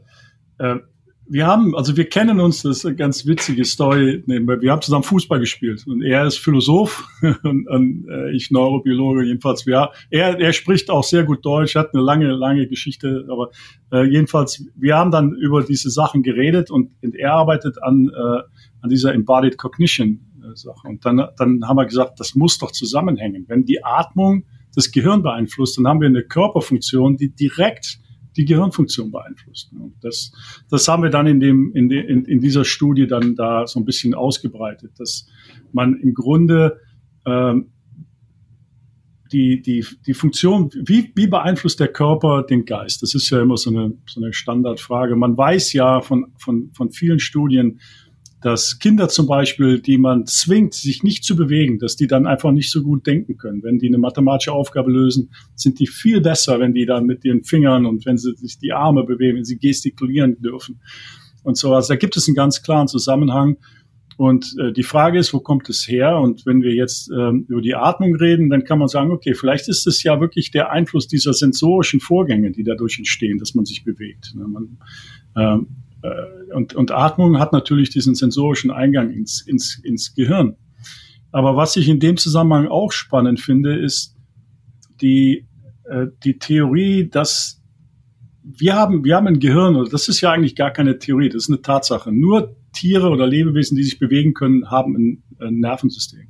äh, wir haben, also wir kennen uns, das ist eine ganz witzige Story. Wir haben zusammen Fußball gespielt und er ist Philosoph [LAUGHS] und, und äh, ich Neurobiologe jedenfalls. Ja, er, er spricht auch sehr gut Deutsch, hat eine lange, lange Geschichte, aber äh, jedenfalls, wir haben dann über diese Sachen geredet und, und er arbeitet an, äh, an dieser Embodied Cognition äh, Sache. Und dann, dann haben wir gesagt, das muss doch zusammenhängen. Wenn die Atmung das Gehirn beeinflusst, dann haben wir eine Körperfunktion, die direkt die Gehirnfunktion beeinflusst. Das, das haben wir dann in, dem, in, de, in, in dieser Studie dann da so ein bisschen ausgebreitet, dass man im Grunde ähm, die, die, die Funktion, wie, wie beeinflusst der Körper den Geist? Das ist ja immer so eine, so eine Standardfrage. Man weiß ja von, von, von vielen Studien, dass Kinder zum Beispiel, die man zwingt, sich nicht zu bewegen, dass die dann einfach nicht so gut denken können. Wenn die eine mathematische Aufgabe lösen, sind die viel besser, wenn die dann mit ihren Fingern und wenn sie sich die Arme bewegen, wenn sie gestikulieren dürfen und so. Also da gibt es einen ganz klaren Zusammenhang. Und äh, die Frage ist, wo kommt es her? Und wenn wir jetzt ähm, über die Atmung reden, dann kann man sagen, okay, vielleicht ist es ja wirklich der Einfluss dieser sensorischen Vorgänge, die dadurch entstehen, dass man sich bewegt. Ne? Man, ähm, äh, und, und Atmung hat natürlich diesen sensorischen Eingang ins, ins, ins Gehirn. Aber was ich in dem Zusammenhang auch spannend finde, ist die, äh, die Theorie, dass wir haben, wir haben ein Gehirn, oder das ist ja eigentlich gar keine Theorie, das ist eine Tatsache. Nur Tiere oder Lebewesen, die sich bewegen können, haben ein, ein Nervensystem.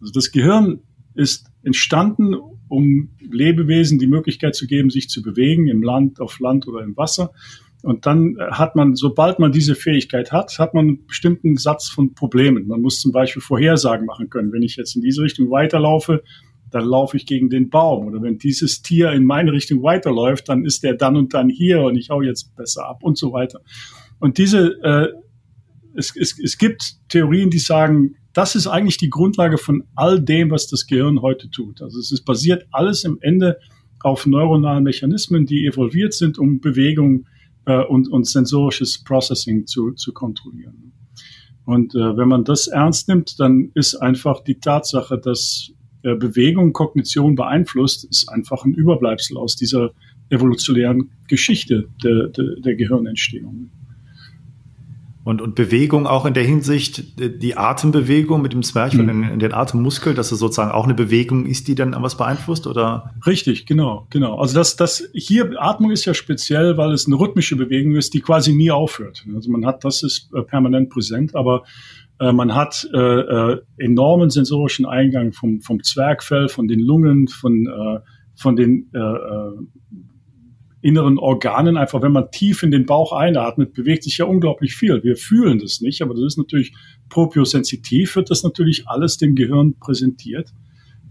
Also das Gehirn ist entstanden, um Lebewesen die Möglichkeit zu geben, sich zu bewegen im Land, auf Land oder im Wasser. Und dann hat man, sobald man diese Fähigkeit hat, hat man einen bestimmten Satz von Problemen. Man muss zum Beispiel Vorhersagen machen können. Wenn ich jetzt in diese Richtung weiterlaufe, dann laufe ich gegen den Baum. Oder wenn dieses Tier in meine Richtung weiterläuft, dann ist der dann und dann hier und ich hau jetzt besser ab und so weiter. Und diese, äh, es, es, es gibt Theorien, die sagen, das ist eigentlich die Grundlage von all dem, was das Gehirn heute tut. Also es ist basiert alles im Ende auf neuronalen Mechanismen, die evolviert sind, um Bewegung äh, und, und sensorisches Processing zu, zu kontrollieren. Und äh, wenn man das ernst nimmt, dann ist einfach die Tatsache, dass äh, Bewegung Kognition beeinflusst, ist einfach ein Überbleibsel aus dieser evolutionären Geschichte der, der, der Gehirnentstehung. Und, und Bewegung auch in der Hinsicht, äh, die Atembewegung mit dem Zwerchfell mhm. in, in den Atemmuskel, dass es sozusagen auch eine Bewegung ist, die dann was beeinflusst, oder? Richtig, genau, genau. Also das, das hier, Atmung ist ja speziell, weil es eine rhythmische Bewegung ist, die quasi nie aufhört. Also man hat, das ist äh, permanent präsent, aber äh, man hat äh, äh, enormen sensorischen Eingang vom, vom Zwergfell, von den Lungen, von, von den äh inneren Organen, einfach wenn man tief in den Bauch einatmet, bewegt sich ja unglaublich viel. Wir fühlen das nicht, aber das ist natürlich propriosensitiv, wird das natürlich alles dem Gehirn präsentiert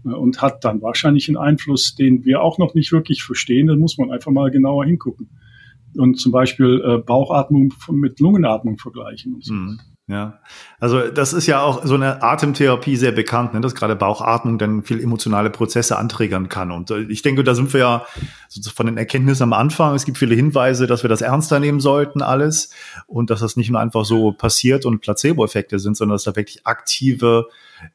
äh, und hat dann wahrscheinlich einen Einfluss, den wir auch noch nicht wirklich verstehen. Da muss man einfach mal genauer hingucken und zum Beispiel äh, Bauchatmung mit Lungenatmung vergleichen. Und so. Mhm. Ja, also das ist ja auch so eine Atemtherapie sehr bekannt, ne, dass gerade Bauchatmung dann viel emotionale Prozesse anträgern kann. Und äh, ich denke, da sind wir ja von den Erkenntnissen am Anfang. Es gibt viele Hinweise, dass wir das ernster nehmen sollten, alles. Und dass das nicht nur einfach so passiert und Placebo-Effekte sind, sondern dass da wirklich aktive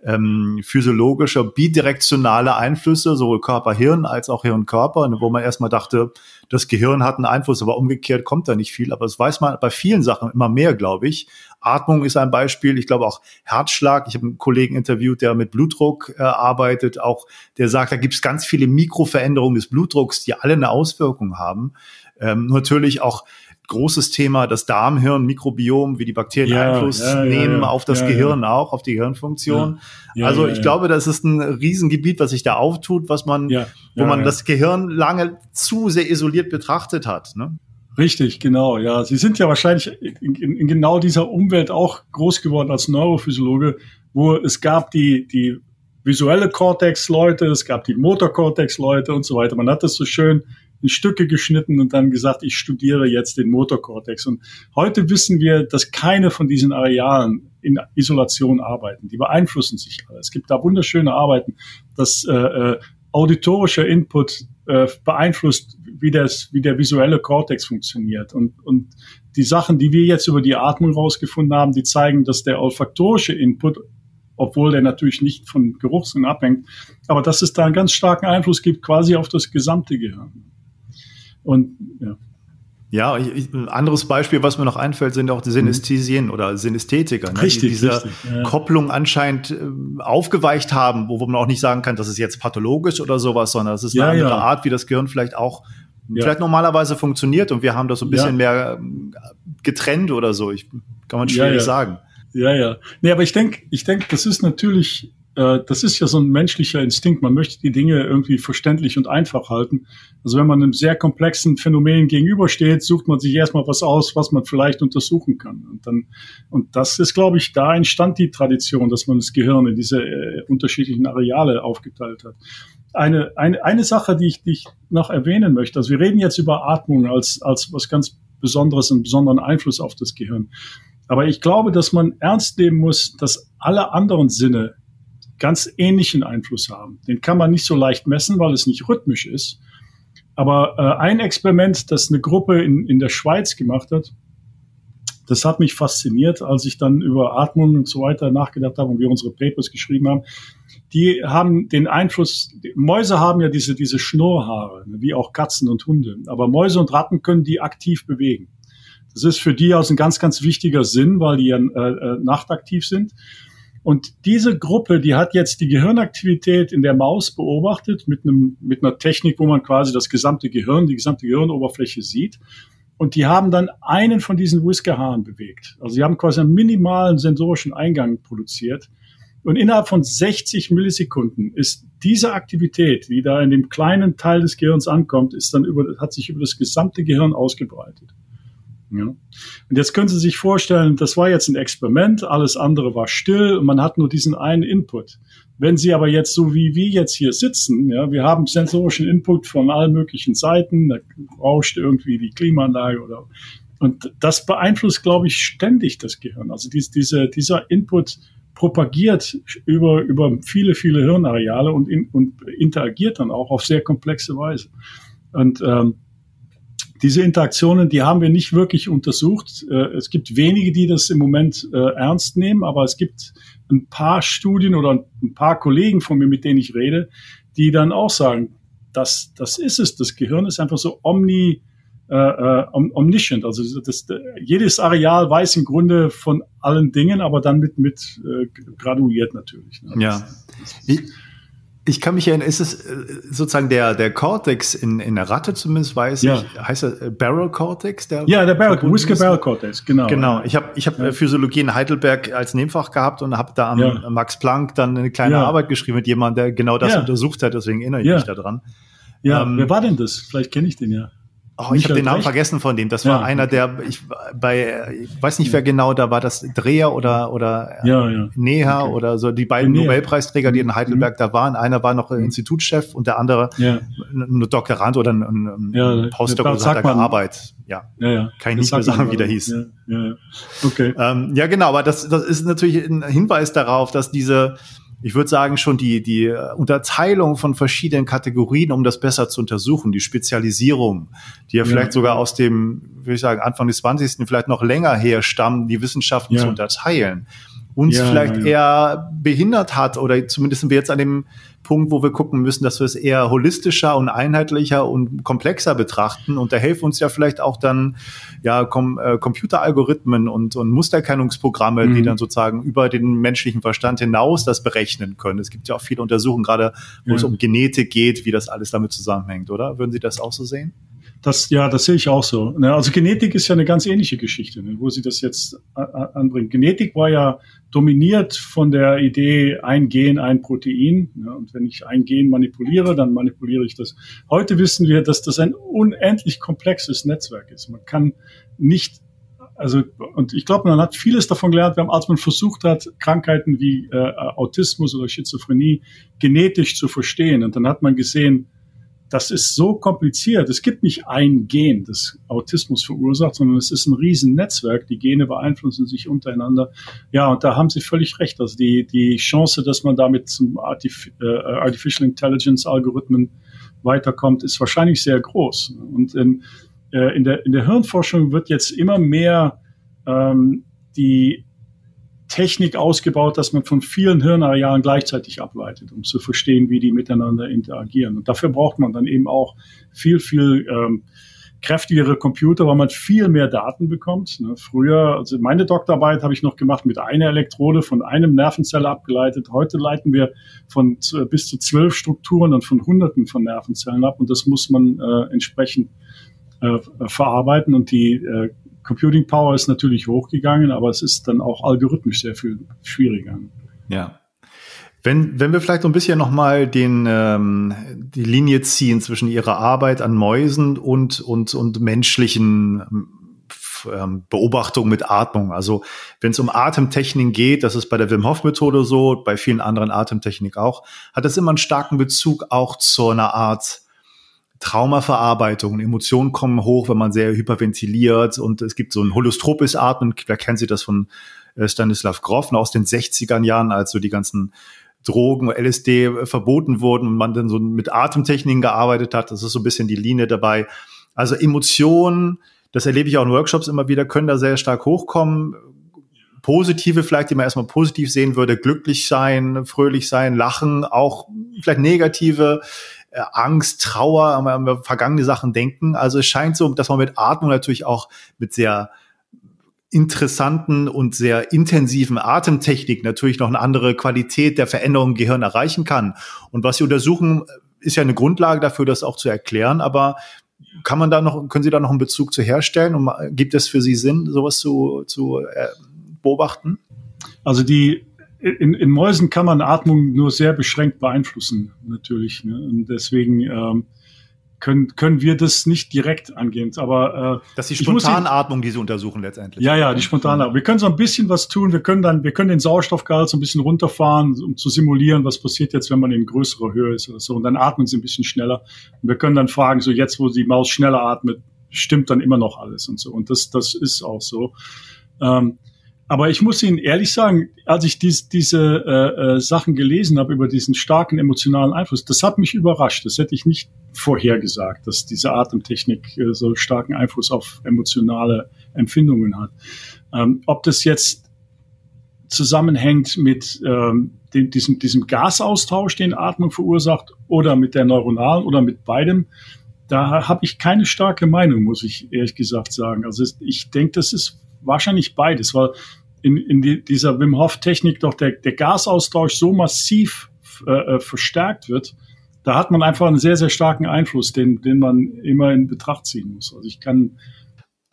ähm, physiologische, bidirektionale Einflüsse, sowohl Körper-Hirn als auch Hirn-Körper, ne, wo man erstmal dachte, das Gehirn hat einen Einfluss, aber umgekehrt kommt da nicht viel. Aber das weiß man bei vielen Sachen immer mehr, glaube ich. Atmung ist ein Beispiel. Ich glaube auch Herzschlag. Ich habe einen Kollegen interviewt, der mit Blutdruck äh, arbeitet, auch der sagt, da gibt es ganz viele Mikroveränderungen des Blutdrucks, die alle eine Auswirkung haben. Ähm, natürlich auch großes Thema, das Darmhirn, Mikrobiom, wie die Bakterien ja, Einfluss ja, nehmen ja, auf das Gehirn auch, auf die Gehirnfunktion. also ich glaube, das ist ein Riesengebiet, was sich da auftut, was man, wo man das Gehirn lange zu sehr isoliert betrachtet hat. Ne? Richtig, genau, ja. Sie sind ja wahrscheinlich in, in, in genau dieser Umwelt auch groß geworden als Neurophysiologe, wo es gab die, die visuelle Cortex-Leute, es gab die Motorcortex-Leute und so weiter. Man hat das so schön in Stücke geschnitten und dann gesagt, ich studiere jetzt den Motorkortex. Und heute wissen wir, dass keine von diesen Arealen in Isolation arbeiten. Die beeinflussen sich alle. Es gibt da wunderschöne Arbeiten, dass äh, äh, auditorischer Input äh, beeinflusst, wie, das, wie der visuelle Kortex funktioniert. Und, und die Sachen, die wir jetzt über die Atmung rausgefunden haben, die zeigen, dass der olfaktorische Input obwohl der natürlich nicht von Geruchssinn abhängt, aber dass es da einen ganz starken Einfluss gibt, quasi auf das gesamte Gehirn. Und ja. Ja, ein anderes Beispiel, was mir noch einfällt, sind auch die Synästhesien mhm. oder Synästhetiker, ne, richtig, die diese richtig, ja. Kopplung anscheinend äh, aufgeweicht haben, wo, wo man auch nicht sagen kann, das ist jetzt pathologisch oder sowas, sondern es ist eine ja, andere ja. Art, wie das Gehirn vielleicht auch vielleicht normalerweise funktioniert und wir haben das so ein bisschen mehr ähm, getrennt oder so. Ich kann man schwierig sagen. Ja, ja. Nee, aber ich denke, ich denke, das ist natürlich das ist ja so ein menschlicher Instinkt. Man möchte die Dinge irgendwie verständlich und einfach halten. Also wenn man einem sehr komplexen Phänomen gegenübersteht, sucht man sich erstmal was aus, was man vielleicht untersuchen kann. Und dann, und das ist, glaube ich, da entstand die Tradition, dass man das Gehirn in diese äh, unterschiedlichen Areale aufgeteilt hat. Eine, eine, eine Sache, die ich, die ich noch erwähnen möchte. Also wir reden jetzt über Atmung als, als was ganz Besonderes, einen besonderen Einfluss auf das Gehirn. Aber ich glaube, dass man ernst nehmen muss, dass alle anderen Sinne ganz ähnlichen Einfluss haben. Den kann man nicht so leicht messen, weil es nicht rhythmisch ist. Aber äh, ein Experiment, das eine Gruppe in, in der Schweiz gemacht hat, das hat mich fasziniert, als ich dann über Atmung und so weiter nachgedacht habe und wir unsere Papers geschrieben haben. Die haben den Einfluss, Mäuse haben ja diese, diese Schnurrhaare, ne, wie auch Katzen und Hunde. Aber Mäuse und Ratten können die aktiv bewegen. Das ist für die aus ein ganz, ganz wichtiger Sinn, weil die ja äh, äh nachtaktiv sind. Und diese Gruppe, die hat jetzt die Gehirnaktivität in der Maus beobachtet mit, einem, mit einer Technik, wo man quasi das gesamte Gehirn, die gesamte Gehirnoberfläche sieht. Und die haben dann einen von diesen Whiskerhaaren bewegt. Also sie haben quasi einen minimalen sensorischen Eingang produziert. Und innerhalb von 60 Millisekunden ist diese Aktivität, die da in dem kleinen Teil des Gehirns ankommt, ist dann über, hat sich über das gesamte Gehirn ausgebreitet. Ja. Und jetzt können Sie sich vorstellen, das war jetzt ein Experiment, alles andere war still und man hat nur diesen einen Input. Wenn Sie aber jetzt so wie wir jetzt hier sitzen, ja, wir haben sensorischen Input von allen möglichen Seiten, da rauscht irgendwie die Klimaanlage oder und das beeinflusst, glaube ich, ständig das Gehirn. Also dies, diese, dieser Input propagiert über, über viele, viele Hirnareale und, in, und interagiert dann auch auf sehr komplexe Weise. Und ähm, diese Interaktionen, die haben wir nicht wirklich untersucht. Äh, es gibt wenige, die das im Moment äh, ernst nehmen, aber es gibt ein paar Studien oder ein paar Kollegen von mir, mit denen ich rede, die dann auch sagen, das, das ist es. Das Gehirn ist einfach so omni, äh, äh omniscient. Also das, jedes Areal weiß im Grunde von allen Dingen, aber dann mit, mit äh, graduiert natürlich. Ne? Ja. Das, ich kann mich erinnern, ist es äh, sozusagen der, der Cortex in, in der Ratte zumindest, weiß ja. ich, heißt er äh, Barrel Cortex? Der ja, der Barrel, Whisker Barrel Cortex, genau. Genau, ich habe ich hab ja. Physiologie in Heidelberg als Nebenfach gehabt und habe da am ja. Max Planck dann eine kleine Arbeit geschrieben mit jemandem, der genau das untersucht hat, deswegen erinnere ich mich daran. Ja, ähm, wer war denn das? Vielleicht kenne ich den ja. Oh, ich habe den Namen recht? vergessen von dem. Das war ja, einer, der ich bei ich weiß nicht wer genau, da war das Dreher oder oder ja, ja. Neha okay. oder so die beiden Neha. Nobelpreisträger, die in Heidelberg mhm. da waren. Einer war noch mhm. Institutschef und der andere ja. ein Doktorand oder ein, ein ja, Postdoc hat da gearbeitet. Ja. ja. Kann ich nicht mehr sagen, wie der hieß. Ja, ja. Okay. Ähm, ja, genau, aber das, das ist natürlich ein Hinweis darauf, dass diese ich würde sagen, schon die, die äh, Unterteilung von verschiedenen Kategorien, um das besser zu untersuchen, die Spezialisierung, die ja, ja. vielleicht sogar aus dem, würde ich sagen, Anfang des 20. vielleicht noch länger her stammen, die Wissenschaften ja. zu unterteilen, uns vielleicht eher behindert hat oder zumindest sind wir jetzt an dem Punkt, wo wir gucken müssen, dass wir es eher holistischer und einheitlicher und komplexer betrachten. Und da helfen uns ja vielleicht auch dann ja Com äh, Computeralgorithmen und, und Musterkennungsprogramme, mhm. die dann sozusagen über den menschlichen Verstand hinaus das berechnen können. Es gibt ja auch viele Untersuchungen, gerade wo ja. es um Genetik geht, wie das alles damit zusammenhängt, oder? Würden Sie das auch so sehen? Das, ja, das sehe ich auch so. Ne, also Genetik ist ja eine ganz ähnliche Geschichte, ne, wo sie das jetzt anbringen. Genetik war ja dominiert von der Idee ein Gen, ein Protein. Und wenn ich ein Gen manipuliere, dann manipuliere ich das. Heute wissen wir, dass das ein unendlich komplexes Netzwerk ist. Man kann nicht also und ich glaube, man hat vieles davon gelernt, als man versucht hat, Krankheiten wie äh, Autismus oder Schizophrenie genetisch zu verstehen. Und dann hat man gesehen, das ist so kompliziert. Es gibt nicht ein Gen, das Autismus verursacht, sondern es ist ein Riesennetzwerk. Die Gene beeinflussen sich untereinander. Ja, und da haben Sie völlig recht. Also die, die Chance, dass man damit zum Artif äh, Artificial Intelligence Algorithmen weiterkommt, ist wahrscheinlich sehr groß. Und in, äh, in, der, in der Hirnforschung wird jetzt immer mehr ähm, die Technik ausgebaut, dass man von vielen Hirnarealen gleichzeitig ableitet, um zu verstehen, wie die miteinander interagieren. Und dafür braucht man dann eben auch viel, viel ähm, kräftigere Computer, weil man viel mehr Daten bekommt. Ne, früher, also meine Doktorarbeit habe ich noch gemacht mit einer Elektrode von einem Nervenzelle abgeleitet. Heute leiten wir von bis zu zwölf Strukturen und von Hunderten von Nervenzellen ab und das muss man äh, entsprechend äh, verarbeiten und die äh, Computing Power ist natürlich hochgegangen, aber es ist dann auch algorithmisch sehr viel schwieriger. Ja. Wenn, wenn wir vielleicht so ein bisschen nochmal ähm, die Linie ziehen zwischen Ihrer Arbeit an Mäusen und, und, und menschlichen ähm, Beobachtungen mit Atmung. Also wenn es um Atemtechniken geht, das ist bei der Wim Hof Methode so, bei vielen anderen Atemtechniken auch, hat das immer einen starken Bezug auch zu einer Art Traumaverarbeitung. Emotionen kommen hoch, wenn man sehr hyperventiliert und es gibt so ein holostropes Atmen. Wer kennt Sie das von äh, Stanislav Grof aus den 60er Jahren, als so die ganzen Drogen, LSD verboten wurden und man dann so mit Atemtechniken gearbeitet hat. Das ist so ein bisschen die Linie dabei. Also Emotionen, das erlebe ich auch in Workshops immer wieder, können da sehr stark hochkommen. Positive vielleicht, die man erstmal positiv sehen würde, glücklich sein, fröhlich sein, lachen, auch vielleicht negative, äh, Angst, Trauer, an vergangene Sachen denken. Also es scheint so, dass man mit Atmung natürlich auch mit sehr interessanten und sehr intensiven Atemtechnik natürlich noch eine andere Qualität der Veränderung im Gehirn erreichen kann. Und was Sie untersuchen, ist ja eine Grundlage dafür, das auch zu erklären. Aber kann man da noch, können Sie da noch einen Bezug zu herstellen? Und gibt es für Sie Sinn, sowas zu, zu äh, beobachten? Also die in, in Mäusen kann man Atmung nur sehr beschränkt beeinflussen, natürlich. Ne? Und deswegen ähm, können, können wir das nicht direkt angehen. Aber äh, das ist die Spontanatmung, die Sie untersuchen letztendlich. Ja, ja, die Spontanatmung. Wir können so ein bisschen was tun. Wir können dann, wir können den Sauerstoffgehalt so ein bisschen runterfahren, um zu simulieren, was passiert jetzt, wenn man in größerer Höhe ist oder so. Und dann atmen sie ein bisschen schneller. Und wir können dann fragen, so jetzt, wo die Maus schneller atmet, stimmt dann immer noch alles und so. Und das, das ist auch so. Ähm, aber ich muss Ihnen ehrlich sagen, als ich dies, diese äh, äh, Sachen gelesen habe über diesen starken emotionalen Einfluss, das hat mich überrascht. Das hätte ich nicht vorhergesagt, dass diese Atemtechnik äh, so starken Einfluss auf emotionale Empfindungen hat. Ähm, ob das jetzt zusammenhängt mit ähm, dem, diesem, diesem Gasaustausch, den Atmung verursacht, oder mit der neuronalen oder mit beidem, da habe ich keine starke Meinung, muss ich ehrlich gesagt sagen. Also ich denke, das ist wahrscheinlich beides, weil in, in die, dieser Wim Hof Technik doch der, der Gasaustausch so massiv äh, äh, verstärkt wird, da hat man einfach einen sehr, sehr starken Einfluss, den, den man immer in Betracht ziehen muss. Also ich kann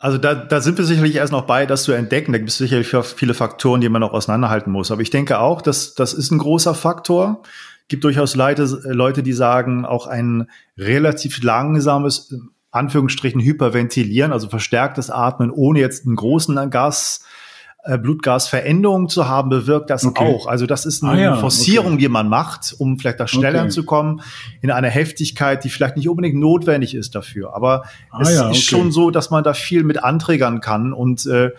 also da, da sind wir sicherlich erst noch bei, das zu entdecken. Da gibt es sicherlich viele Faktoren, die man noch auseinanderhalten muss. Aber ich denke auch, dass das ist ein großer Faktor. Gibt durchaus Leute, Leute, die sagen, auch ein relativ langsames, Anführungsstrichen, Hyperventilieren, also verstärktes Atmen, ohne jetzt einen großen Gas, äh, Blutgasveränderung zu haben, bewirkt das okay. auch. Also das ist eine ah, ja, Forcierung, okay. die man macht, um vielleicht da schneller okay. zu kommen, in einer Heftigkeit, die vielleicht nicht unbedingt notwendig ist dafür. Aber ah, es ja, ist schon so, dass man da viel mit anträgern kann und äh,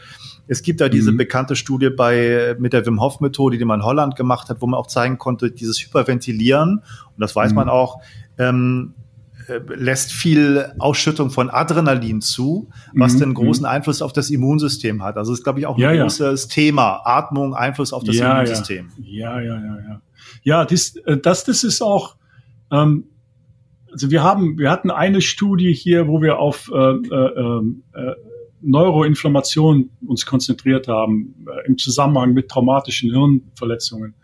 es gibt da diese mhm. bekannte Studie bei, mit der Wim Hof Methode, die man in Holland gemacht hat, wo man auch zeigen konnte, dieses Hyperventilieren, und das weiß mhm. man auch, ähm, äh, lässt viel Ausschüttung von Adrenalin zu, was mhm. den großen mhm. Einfluss auf das Immunsystem hat. Also ist, glaube ich, auch ein ja, großes ja. Thema. Atmung, Einfluss auf das ja, Immunsystem. Ja, ja, ja, ja. Ja, das, äh, das, das ist auch, ähm, also wir haben, wir hatten eine Studie hier, wo wir auf äh, äh, ähm, äh, Neuroinflammation uns konzentriert haben, äh, im Zusammenhang mit traumatischen Hirnverletzungen.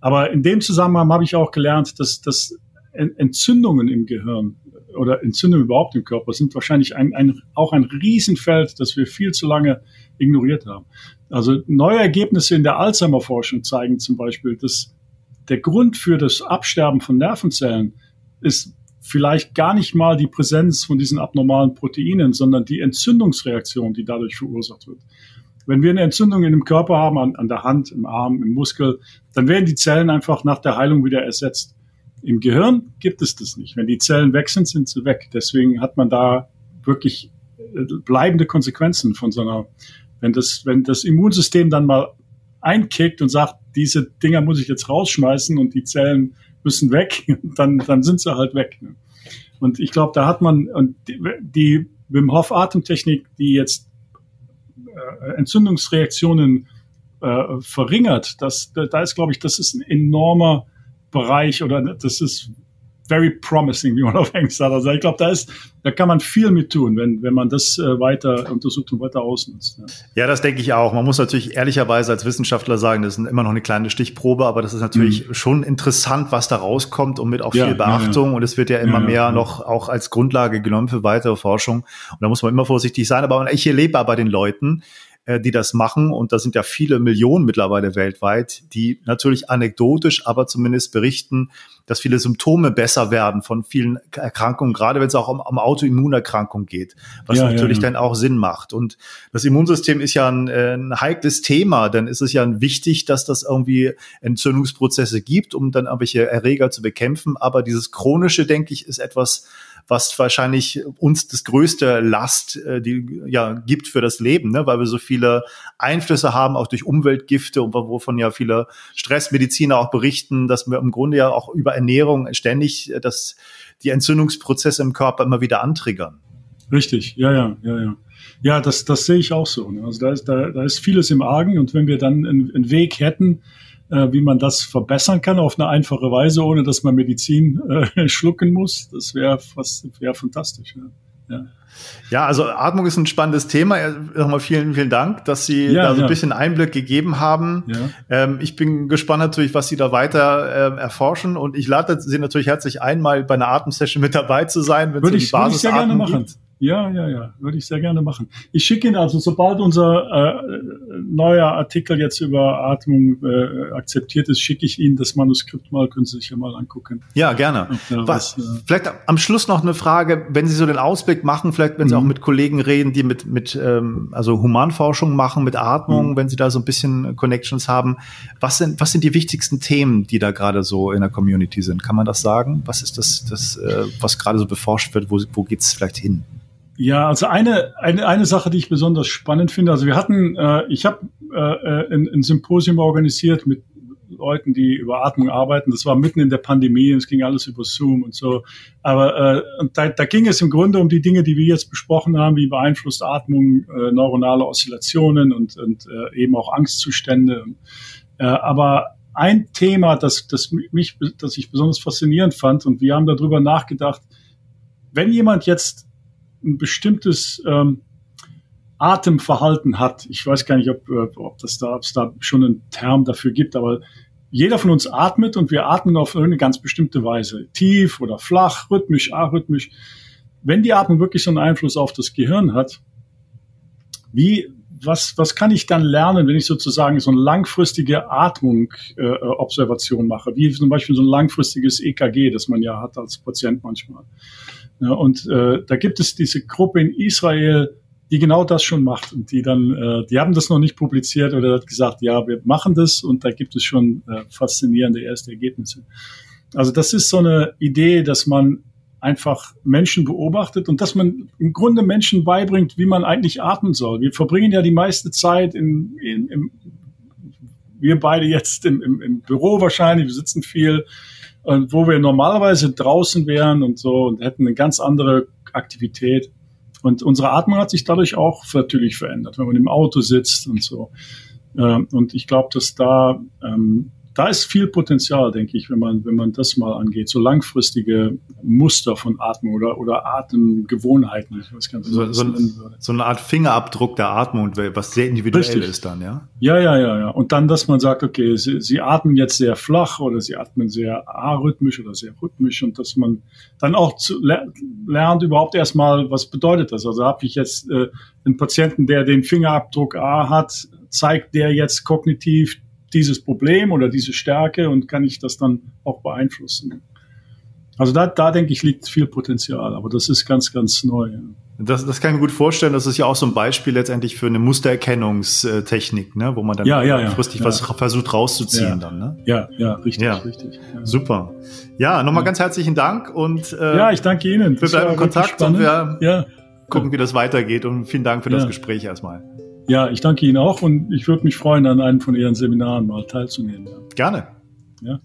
Aber in dem Zusammenhang habe ich auch gelernt, dass, dass Entzündungen im Gehirn oder Entzündungen überhaupt im Körper sind wahrscheinlich ein, ein, auch ein Riesenfeld, das wir viel zu lange ignoriert haben. Also neue Ergebnisse in der Alzheimer-Forschung zeigen zum Beispiel, dass der Grund für das Absterben von Nervenzellen ist vielleicht gar nicht mal die Präsenz von diesen abnormalen Proteinen, sondern die Entzündungsreaktion, die dadurch verursacht wird. Wenn wir eine Entzündung in dem Körper haben, an, an der Hand, im Arm, im Muskel, dann werden die Zellen einfach nach der Heilung wieder ersetzt. Im Gehirn gibt es das nicht. Wenn die Zellen weg sind, sind sie weg. Deswegen hat man da wirklich äh, bleibende Konsequenzen von so einer, wenn das, wenn das Immunsystem dann mal einkickt und sagt, diese Dinger muss ich jetzt rausschmeißen und die Zellen müssen weg, [LAUGHS] dann, dann sind sie halt weg. Ne? Und ich glaube, da hat man, und die, Wim Hof Atemtechnik, die jetzt äh, Entzündungsreaktionen äh, verringert, das, da ist, glaube ich, das ist ein enormer Bereich oder das ist very promising, wie man [LAUGHS] auf Englisch sagt. Also ich glaube, da ist, da kann man viel mit tun, wenn, wenn man das äh, weiter untersucht und weiter ausnutzt. Ja. ja. das denke ich auch. Man muss natürlich ehrlicherweise als Wissenschaftler sagen, das ist immer noch eine kleine Stichprobe, aber das ist natürlich mhm. schon interessant, was da rauskommt und mit auch ja, viel Beachtung. Ja, und es wird ja immer mehr noch auch als Grundlage genommen für weitere Forschung. Und da muss man immer vorsichtig sein. Aber ich erlebe bei den Leuten, äh, die das machen. Und da sind ja viele Millionen mittlerweile weltweit, die natürlich anekdotisch, aber zumindest berichten, dass viele Symptome besser werden von vielen Erkrankungen, gerade wenn es auch um, um Autoimmunerkrankungen geht, was ja, natürlich ja, ja. dann auch Sinn macht. Und das Immunsystem ist ja ein, äh, ein heikles Thema, dann ist es ja wichtig, dass das irgendwie Entzündungsprozesse gibt, um dann irgendwelche Erreger zu bekämpfen. Aber dieses chronische, denke ich, ist etwas, was wahrscheinlich uns das größte Last äh, die ja gibt für das Leben, ne? weil wir so viele Einflüsse haben, auch durch Umweltgifte und wovon ja viele Stressmediziner auch berichten, dass wir im Grunde ja auch über Ernährung ständig äh, das, die Entzündungsprozesse im Körper immer wieder antriggern. Richtig, ja, ja, ja, ja. Ja, das, das sehe ich auch so. Ne? Also da ist, da, da ist vieles im Argen und wenn wir dann einen, einen Weg hätten, äh, wie man das verbessern kann auf eine einfache Weise, ohne dass man Medizin äh, [LAUGHS] schlucken muss. Das wäre wär fantastisch. Ja. ja. Ja, also Atmung ist ein spannendes Thema. Nochmal vielen, vielen Dank, dass Sie ja, da so ein bisschen Einblick gegeben haben. Ähm, ich bin gespannt natürlich, was Sie da weiter äh, erforschen und ich lade Sie natürlich herzlich ein, mal bei einer Atemsession mit dabei zu sein, wenn es um die Basis würde ich sehr gerne machen. Gibt. Ja, ja, ja, würde ich sehr gerne machen. Ich schicke Ihnen also, sobald unser äh, neuer Artikel jetzt über Atmung äh, akzeptiert ist, schicke ich Ihnen das Manuskript mal, können Sie sich ja mal angucken. Ja, gerne. Was, was, äh, vielleicht am Schluss noch eine Frage, wenn Sie so den Ausblick machen, vielleicht wenn Sie auch mhm. mit Kollegen reden, die mit, mit ähm, also Humanforschung machen, mit Atmung, mhm. wenn Sie da so ein bisschen Connections haben, was sind, was sind die wichtigsten Themen, die da gerade so in der Community sind? Kann man das sagen? Was ist das, das äh, was gerade so beforscht wird? Wo, wo geht es vielleicht hin? Ja, also eine, eine, eine Sache, die ich besonders spannend finde, also wir hatten, äh, ich habe äh, ein, ein Symposium organisiert mit Leuten, die über Atmung arbeiten. Das war mitten in der Pandemie und es ging alles über Zoom und so. Aber äh, und da, da ging es im Grunde um die Dinge, die wir jetzt besprochen haben, wie beeinflusst Atmung äh, neuronale Oszillationen und, und äh, eben auch Angstzustände. Äh, aber ein Thema, das, das mich, das ich besonders faszinierend fand, und wir haben darüber nachgedacht, wenn jemand jetzt ein bestimmtes ähm, Atemverhalten hat. Ich weiß gar nicht, ob, äh, ob, das da, ob es da schon einen Term dafür gibt, aber jeder von uns atmet und wir atmen auf eine ganz bestimmte Weise. Tief oder flach, rhythmisch, arrhythmisch. Wenn die Atmung wirklich so einen Einfluss auf das Gehirn hat, wie, was, was kann ich dann lernen, wenn ich sozusagen so eine langfristige Atmung-Observation äh, mache, wie zum Beispiel so ein langfristiges EKG, das man ja hat als Patient manchmal. Ja, und äh, da gibt es diese Gruppe in Israel, die genau das schon macht und die dann, äh, die haben das noch nicht publiziert oder hat gesagt, ja, wir machen das und da gibt es schon äh, faszinierende erste Ergebnisse. Also das ist so eine Idee, dass man einfach Menschen beobachtet und dass man im Grunde Menschen beibringt, wie man eigentlich atmen soll. Wir verbringen ja die meiste Zeit in, in, im, wir beide jetzt im, im, im Büro wahrscheinlich, wir sitzen viel, und wo wir normalerweise draußen wären und so und hätten eine ganz andere Aktivität. Und unsere Atmung hat sich dadurch auch natürlich verändert, wenn man im Auto sitzt und so. Ähm, und ich glaube, dass da ähm, da ist viel Potenzial, denke ich, wenn man, wenn man das mal angeht. So langfristige Muster von Atmung oder, oder Atemgewohnheiten. Ich weiß gar nicht, so, so, so, eine Art Fingerabdruck der Atmung, was sehr individuell Richtig. ist dann, ja? Ja, ja, ja, ja. Und dann, dass man sagt, okay, sie, sie atmen jetzt sehr flach oder sie atmen sehr arrhythmisch oder sehr rhythmisch und dass man dann auch zu, lernt überhaupt erstmal, was bedeutet das? Also habe ich jetzt äh, einen Patienten, der den Fingerabdruck A hat, zeigt der jetzt kognitiv dieses Problem oder diese Stärke und kann ich das dann auch beeinflussen. Also da, da denke ich, liegt viel Potenzial, aber das ist ganz, ganz neu. Ja. Das, das kann ich mir gut vorstellen. Das ist ja auch so ein Beispiel letztendlich für eine Mustererkennungstechnik, ne? wo man dann ja, ja, ja, kurzfristig ja. was versucht rauszuziehen. Ja. Dann, ne? ja, ja, richtig, ja. richtig. Ja. Super. Ja, nochmal ganz herzlichen Dank und äh, ja, ich danke Ihnen. Wir bleiben in Kontakt und wir gucken, wie das weitergeht. Und vielen Dank für das Gespräch erstmal. Ja, ich danke Ihnen auch und ich würde mich freuen, an einem von Ihren Seminaren mal teilzunehmen. Gerne. Ja.